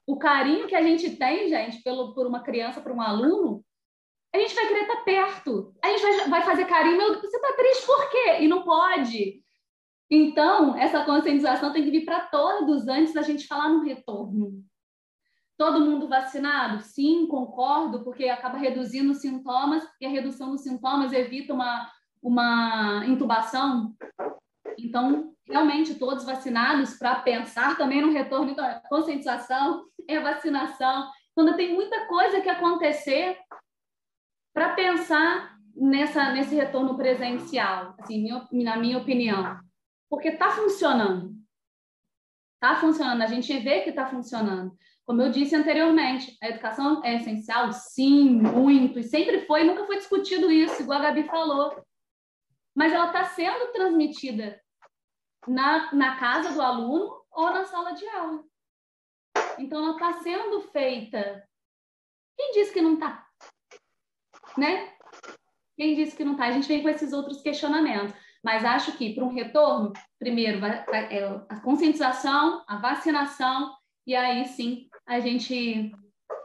O carinho que a gente tem, gente, pelo, por uma criança, por um aluno, a gente vai querer estar perto. A gente vai, vai fazer carinho, meu, você está triste por quê? E não pode. Então, essa conscientização tem que vir para todos antes da gente falar no retorno. Todo mundo vacinado? Sim, concordo, porque acaba reduzindo os sintomas e a redução dos sintomas evita uma, uma intubação. Então, realmente, todos vacinados para pensar também no retorno. Então, é conscientização, é vacinação. Quando tem muita coisa que acontecer para pensar nessa, nesse retorno presencial, assim, na minha opinião. Porque está funcionando. Está funcionando, a gente vê que está funcionando. Como eu disse anteriormente, a educação é essencial? Sim, muito. E sempre foi, nunca foi discutido isso, igual a Gabi falou. Mas ela está sendo transmitida na, na casa do aluno ou na sala de aula. Então, ela está sendo feita. Quem disse que não está? Né? Quem disse que não está? A gente vem com esses outros questionamentos. Mas acho que, para um retorno, primeiro, é a conscientização, a vacinação, e aí sim a gente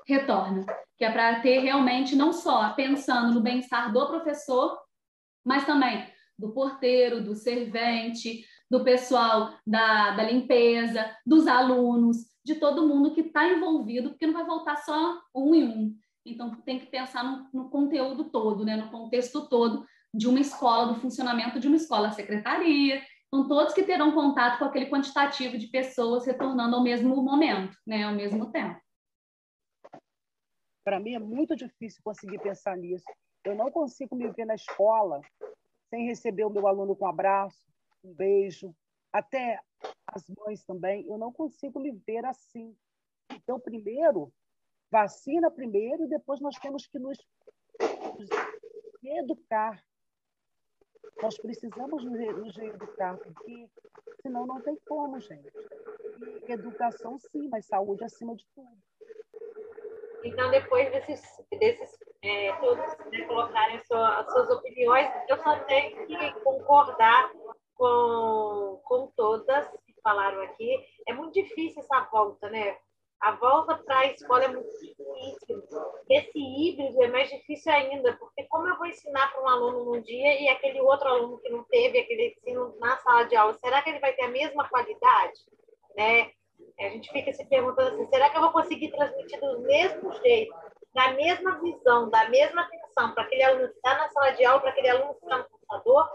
retorna. Que é para ter realmente, não só pensando no bem-estar do professor, mas também do porteiro, do servente, do pessoal da, da limpeza, dos alunos, de todo mundo que está envolvido, porque não vai voltar só um em um. Então, tem que pensar no, no, conteúdo todo, né? no contexto todo de uma escola, do funcionamento de uma escola, a secretaria. Então, todos que terão contato com aquele quantitativo de pessoas retornando ao mesmo momento, né? ao mesmo tempo. Para mim é muito difícil conseguir pensar nisso. Eu não consigo me ver na escola sem receber o meu aluno com um abraço, um beijo, até as mães também. Eu não consigo me ver assim. Então, primeiro, vacina primeiro, e depois nós temos que nos, nos educar. Nós precisamos nos educar, porque senão não tem como, gente. E educação, sim, mas saúde acima de tudo. Então, depois desses, desses é, todos né, colocarem sua, as suas opiniões, eu só tenho que concordar com, com todas que falaram aqui. É muito difícil essa volta, né? A volta para a escola é muito difícil. Esse híbrido é mais difícil ainda, porque como eu vou ensinar para um aluno num dia e aquele outro aluno que não teve aquele ensino na sala de aula, será que ele vai ter a mesma qualidade? Né? A gente fica se perguntando assim, será que eu vou conseguir transmitir do mesmo jeito, da mesma visão, da mesma atenção para aquele aluno que está na sala de aula, para aquele aluno que está no computador?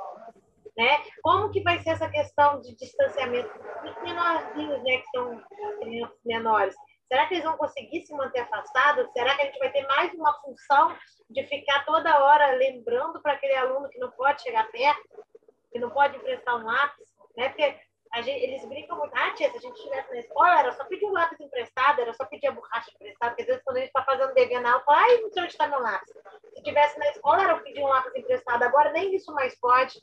Né? Como que vai ser essa questão de distanciamento dos menorzinhos, né, que são crianças menores? Será que eles vão conseguir se manter afastados? Será que a gente vai ter mais uma função de ficar toda hora lembrando para aquele aluno que não pode chegar perto, que não pode emprestar um lápis? Né? Porque Gente, eles brincam muito. Ah, tia, se a gente estivesse na escola, era só pedir um lápis emprestado, era só pedir a borracha emprestada, porque às vezes quando a gente está fazendo dever na aula, ai, não sei onde está meu lápis. Se estivesse na escola, era pedir um lápis emprestado. Agora nem isso mais pode.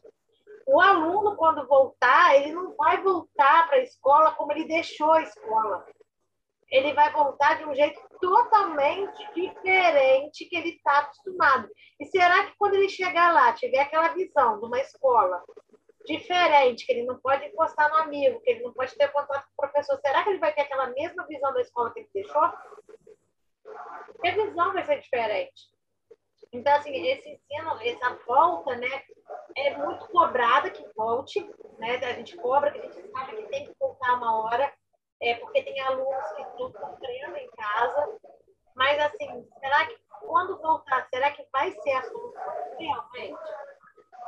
O aluno, quando voltar, ele não vai voltar para a escola como ele deixou a escola. Ele vai voltar de um jeito totalmente diferente que ele está acostumado. E será que quando ele chegar lá, tiver aquela visão de uma escola diferente, que ele não pode encostar no amigo, que ele não pode ter contato com o professor, será que ele vai ter aquela mesma visão da escola que ele deixou? A visão vai ser diferente. Então, assim, esse ensino, essa volta, né, é muito cobrada que volte, né? A gente cobra, que a gente sabe que tem que voltar uma hora, é, porque tem alunos que estão sofrendo em casa. Mas, assim, será que quando voltar, será que vai ser a solução realmente?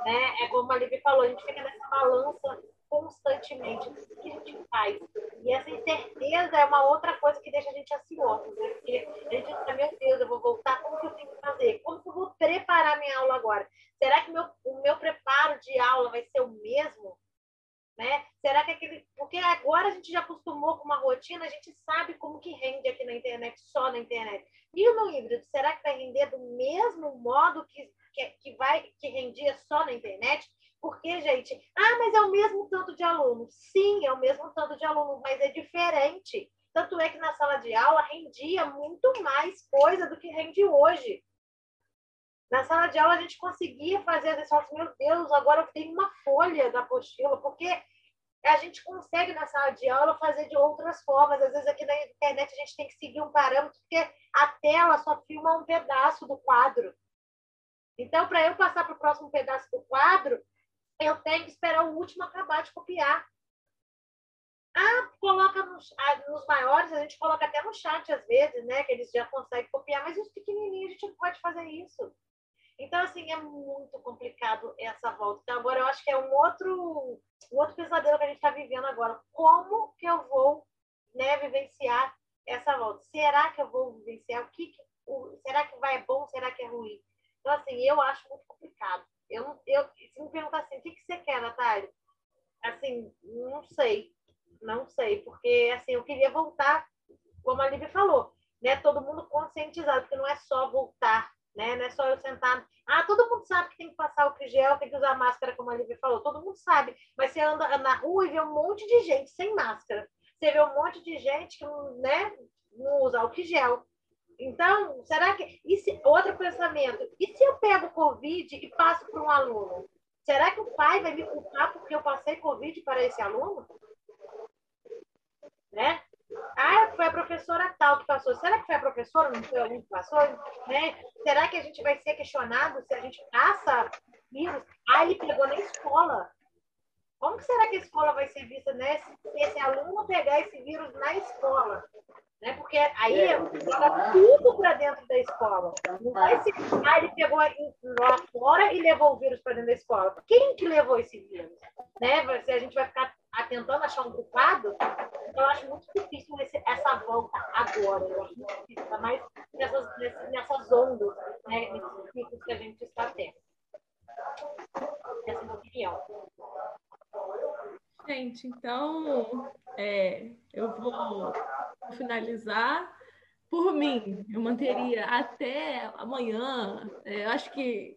Né? É como a Livi falou, a gente fica nessa balança constantemente. O que a gente faz? E essa incerteza é uma outra coisa que deixa a gente ansioso, né? Porque a gente fica, meu Deus, eu vou voltar, como que eu tenho que fazer? Como que eu vou preparar minha aula agora? Será que meu, o meu preparo de aula vai ser o mesmo? Né? Será que aquele. Porque agora a gente já acostumou com uma rotina, a gente sabe como que rende aqui na internet, só na internet. E o no híbrido, será que vai render do mesmo modo que, que, que vai que rendia só na internet? Porque, gente, ah, mas é o mesmo tanto de aluno. Sim, é o mesmo tanto de aluno, mas é diferente. Tanto é que na sala de aula rendia muito mais coisa do que rende hoje. Na sala de aula a gente conseguia fazer as lições, meu Deus, agora eu tenho uma folha da apostila, porque a gente consegue na sala de aula fazer de outras formas. Às vezes aqui na internet a gente tem que seguir um parâmetro, porque a tela só filma um pedaço do quadro. Então, para eu passar para o próximo pedaço do quadro, eu tenho que esperar o último acabar de copiar. Ah, coloca nos, ah, nos, maiores, a gente coloca até no chat às vezes, né? Que eles já conseguem copiar, mas os pequenininhos a gente não pode fazer isso. Então, assim, é muito complicado essa volta. Então, agora eu acho que é um outro, um outro pesadelo que a gente está vivendo agora. Como que eu vou né, vivenciar essa volta? Será que eu vou vivenciar? O que, o, será que vai bom? Será que é ruim? Então, assim, eu acho muito complicado. Eu, eu, se me perguntar assim, o que, que você quer, Natália? Assim, não sei. Não sei, porque assim, eu queria voltar, como a Lívia falou, né? Todo mundo conscientizado, porque não é só voltar, né? Não é só eu sentar. Ah, todo mundo sabe que tem que passar o gel, tem que usar máscara, como a Lívia falou. Todo mundo sabe. Mas você anda na rua e vê um monte de gente sem máscara. Você vê um monte de gente que né, não usa álcool gel. Então, será que. E se, outro pensamento: e se eu pego Covid e passo para um aluno? Será que o pai vai me culpar porque eu passei Covid para esse aluno? Né? Ah, foi a professora tal que passou. Será que foi a professora, não foi aluno que passou? Né? Será que a gente vai ser questionado se a gente passa vírus? Ah, ele pegou na escola. Como será que a escola vai ser vista né, se esse aluno pegar esse vírus na escola? Né? Porque aí é, joga tudo para dentro da escola. Não vai ser, ah, ele pegou lá fora e levou o vírus para dentro da escola. Quem que levou esse vírus? Né? Se a gente vai ficar tentando achar um culpado, então eu acho muito difícil esse, essa volta agora. Eu acho muito difícil, ainda mais nessas, nessas ondas, né? nesses ciclos que a gente está tendo. Essa é a minha opinião. Gente, então é, eu vou finalizar. Por mim, eu manteria até amanhã. É, eu acho que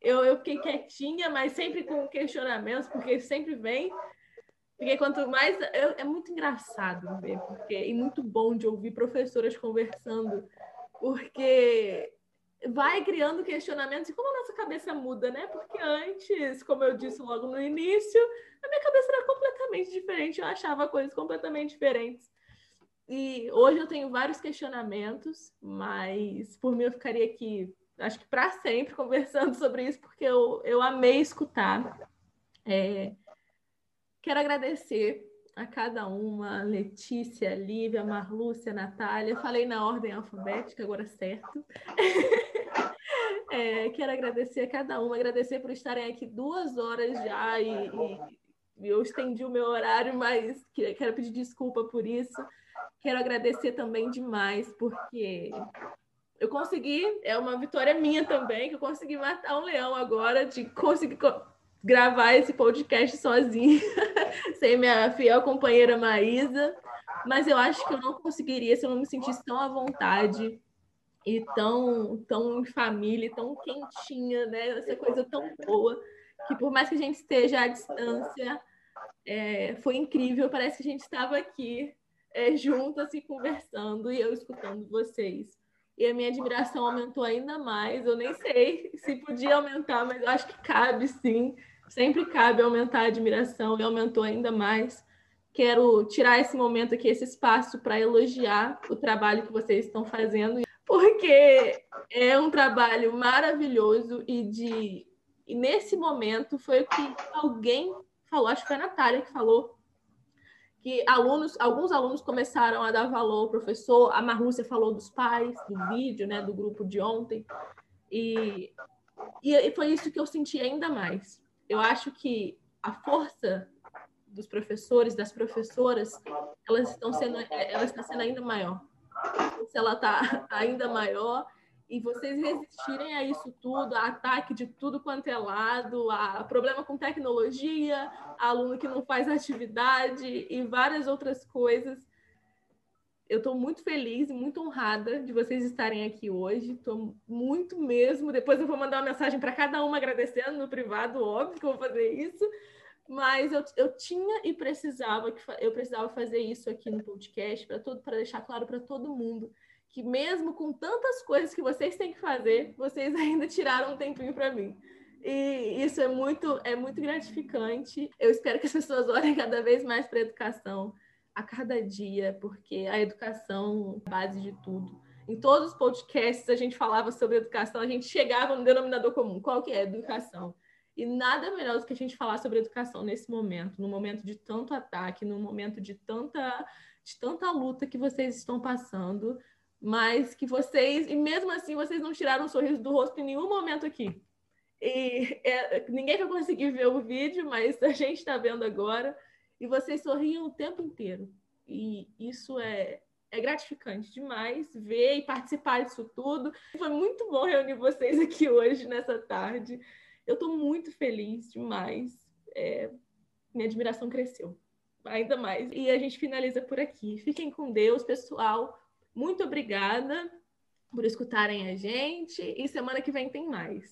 eu, eu fiquei quietinha, mas sempre com questionamentos, porque sempre vem. Porque quanto mais. Eu, é muito engraçado ver, porque, e muito bom de ouvir professoras conversando, porque vai criando questionamentos e como a nossa cabeça muda, né? Porque antes, como eu disse logo no início, a minha cabeça era completamente diferente, eu achava coisas completamente diferentes. E hoje eu tenho vários questionamentos, mas por mim eu ficaria aqui, acho que para sempre, conversando sobre isso, porque eu, eu amei escutar. É, quero agradecer a cada uma, Letícia, Lívia, Marlúcia, Natália. Falei na ordem alfabética, agora certo. é, quero agradecer a cada uma, agradecer por estarem aqui duas horas já e, e eu estendi o meu horário, mas quero pedir desculpa por isso. Quero agradecer também demais, porque eu consegui, é uma vitória minha também, que eu consegui matar um leão agora, de conseguir gravar esse podcast sozinha, sem minha fiel companheira Maísa, mas eu acho que eu não conseguiria se eu não me sentisse tão à vontade e tão, tão em família, tão quentinha, né? Essa coisa tão boa, que por mais que a gente esteja à distância, é, foi incrível, parece que a gente estava aqui é, junto, assim, conversando e eu escutando vocês. E a minha admiração aumentou ainda mais. Eu nem sei se podia aumentar, mas eu acho que cabe sim. Sempre cabe aumentar a admiração e aumentou ainda mais. Quero tirar esse momento aqui, esse espaço, para elogiar o trabalho que vocês estão fazendo, porque é um trabalho maravilhoso e de e nesse momento foi o que alguém falou, acho que foi a Natália que falou, que alunos, alguns alunos começaram a dar valor ao professor. A Marlúcia falou dos pais, do vídeo, né, do grupo de ontem. E, e foi isso que eu senti ainda mais. Eu acho que a força dos professores, das professoras, elas estão sendo, ela está sendo ainda maior. Se ela está ainda maior, e vocês resistirem a isso tudo, a ataque de tudo quanto é lado, a problema com tecnologia, aluno que não faz atividade e várias outras coisas. Eu estou muito feliz e muito honrada de vocês estarem aqui hoje. Estou muito mesmo. Depois eu vou mandar uma mensagem para cada uma agradecendo no privado, óbvio que eu vou fazer isso. Mas eu, eu tinha e precisava que eu precisava fazer isso aqui no podcast para todo para deixar claro para todo mundo que mesmo com tantas coisas que vocês têm que fazer, vocês ainda tiraram um tempinho para mim. E isso é muito, é muito gratificante. Eu espero que as pessoas olhem cada vez mais para a educação a cada dia, porque a educação é a base de tudo. Em todos os podcasts a gente falava sobre educação, a gente chegava no denominador comum, qual que é educação? E nada melhor do que a gente falar sobre educação nesse momento, no momento de tanto ataque, no momento de tanta, de tanta luta que vocês estão passando mas que vocês, e mesmo assim, vocês não tiraram o sorriso do rosto em nenhum momento aqui. E é, ninguém vai conseguir ver o vídeo, mas a gente está vendo agora, e vocês sorriam o tempo inteiro. E isso é, é gratificante demais ver e participar disso tudo. Foi muito bom reunir vocês aqui hoje, nessa tarde. Eu estou muito feliz demais. É, minha admiração cresceu ainda mais. E a gente finaliza por aqui. Fiquem com Deus, pessoal. Muito obrigada por escutarem a gente e semana que vem tem mais.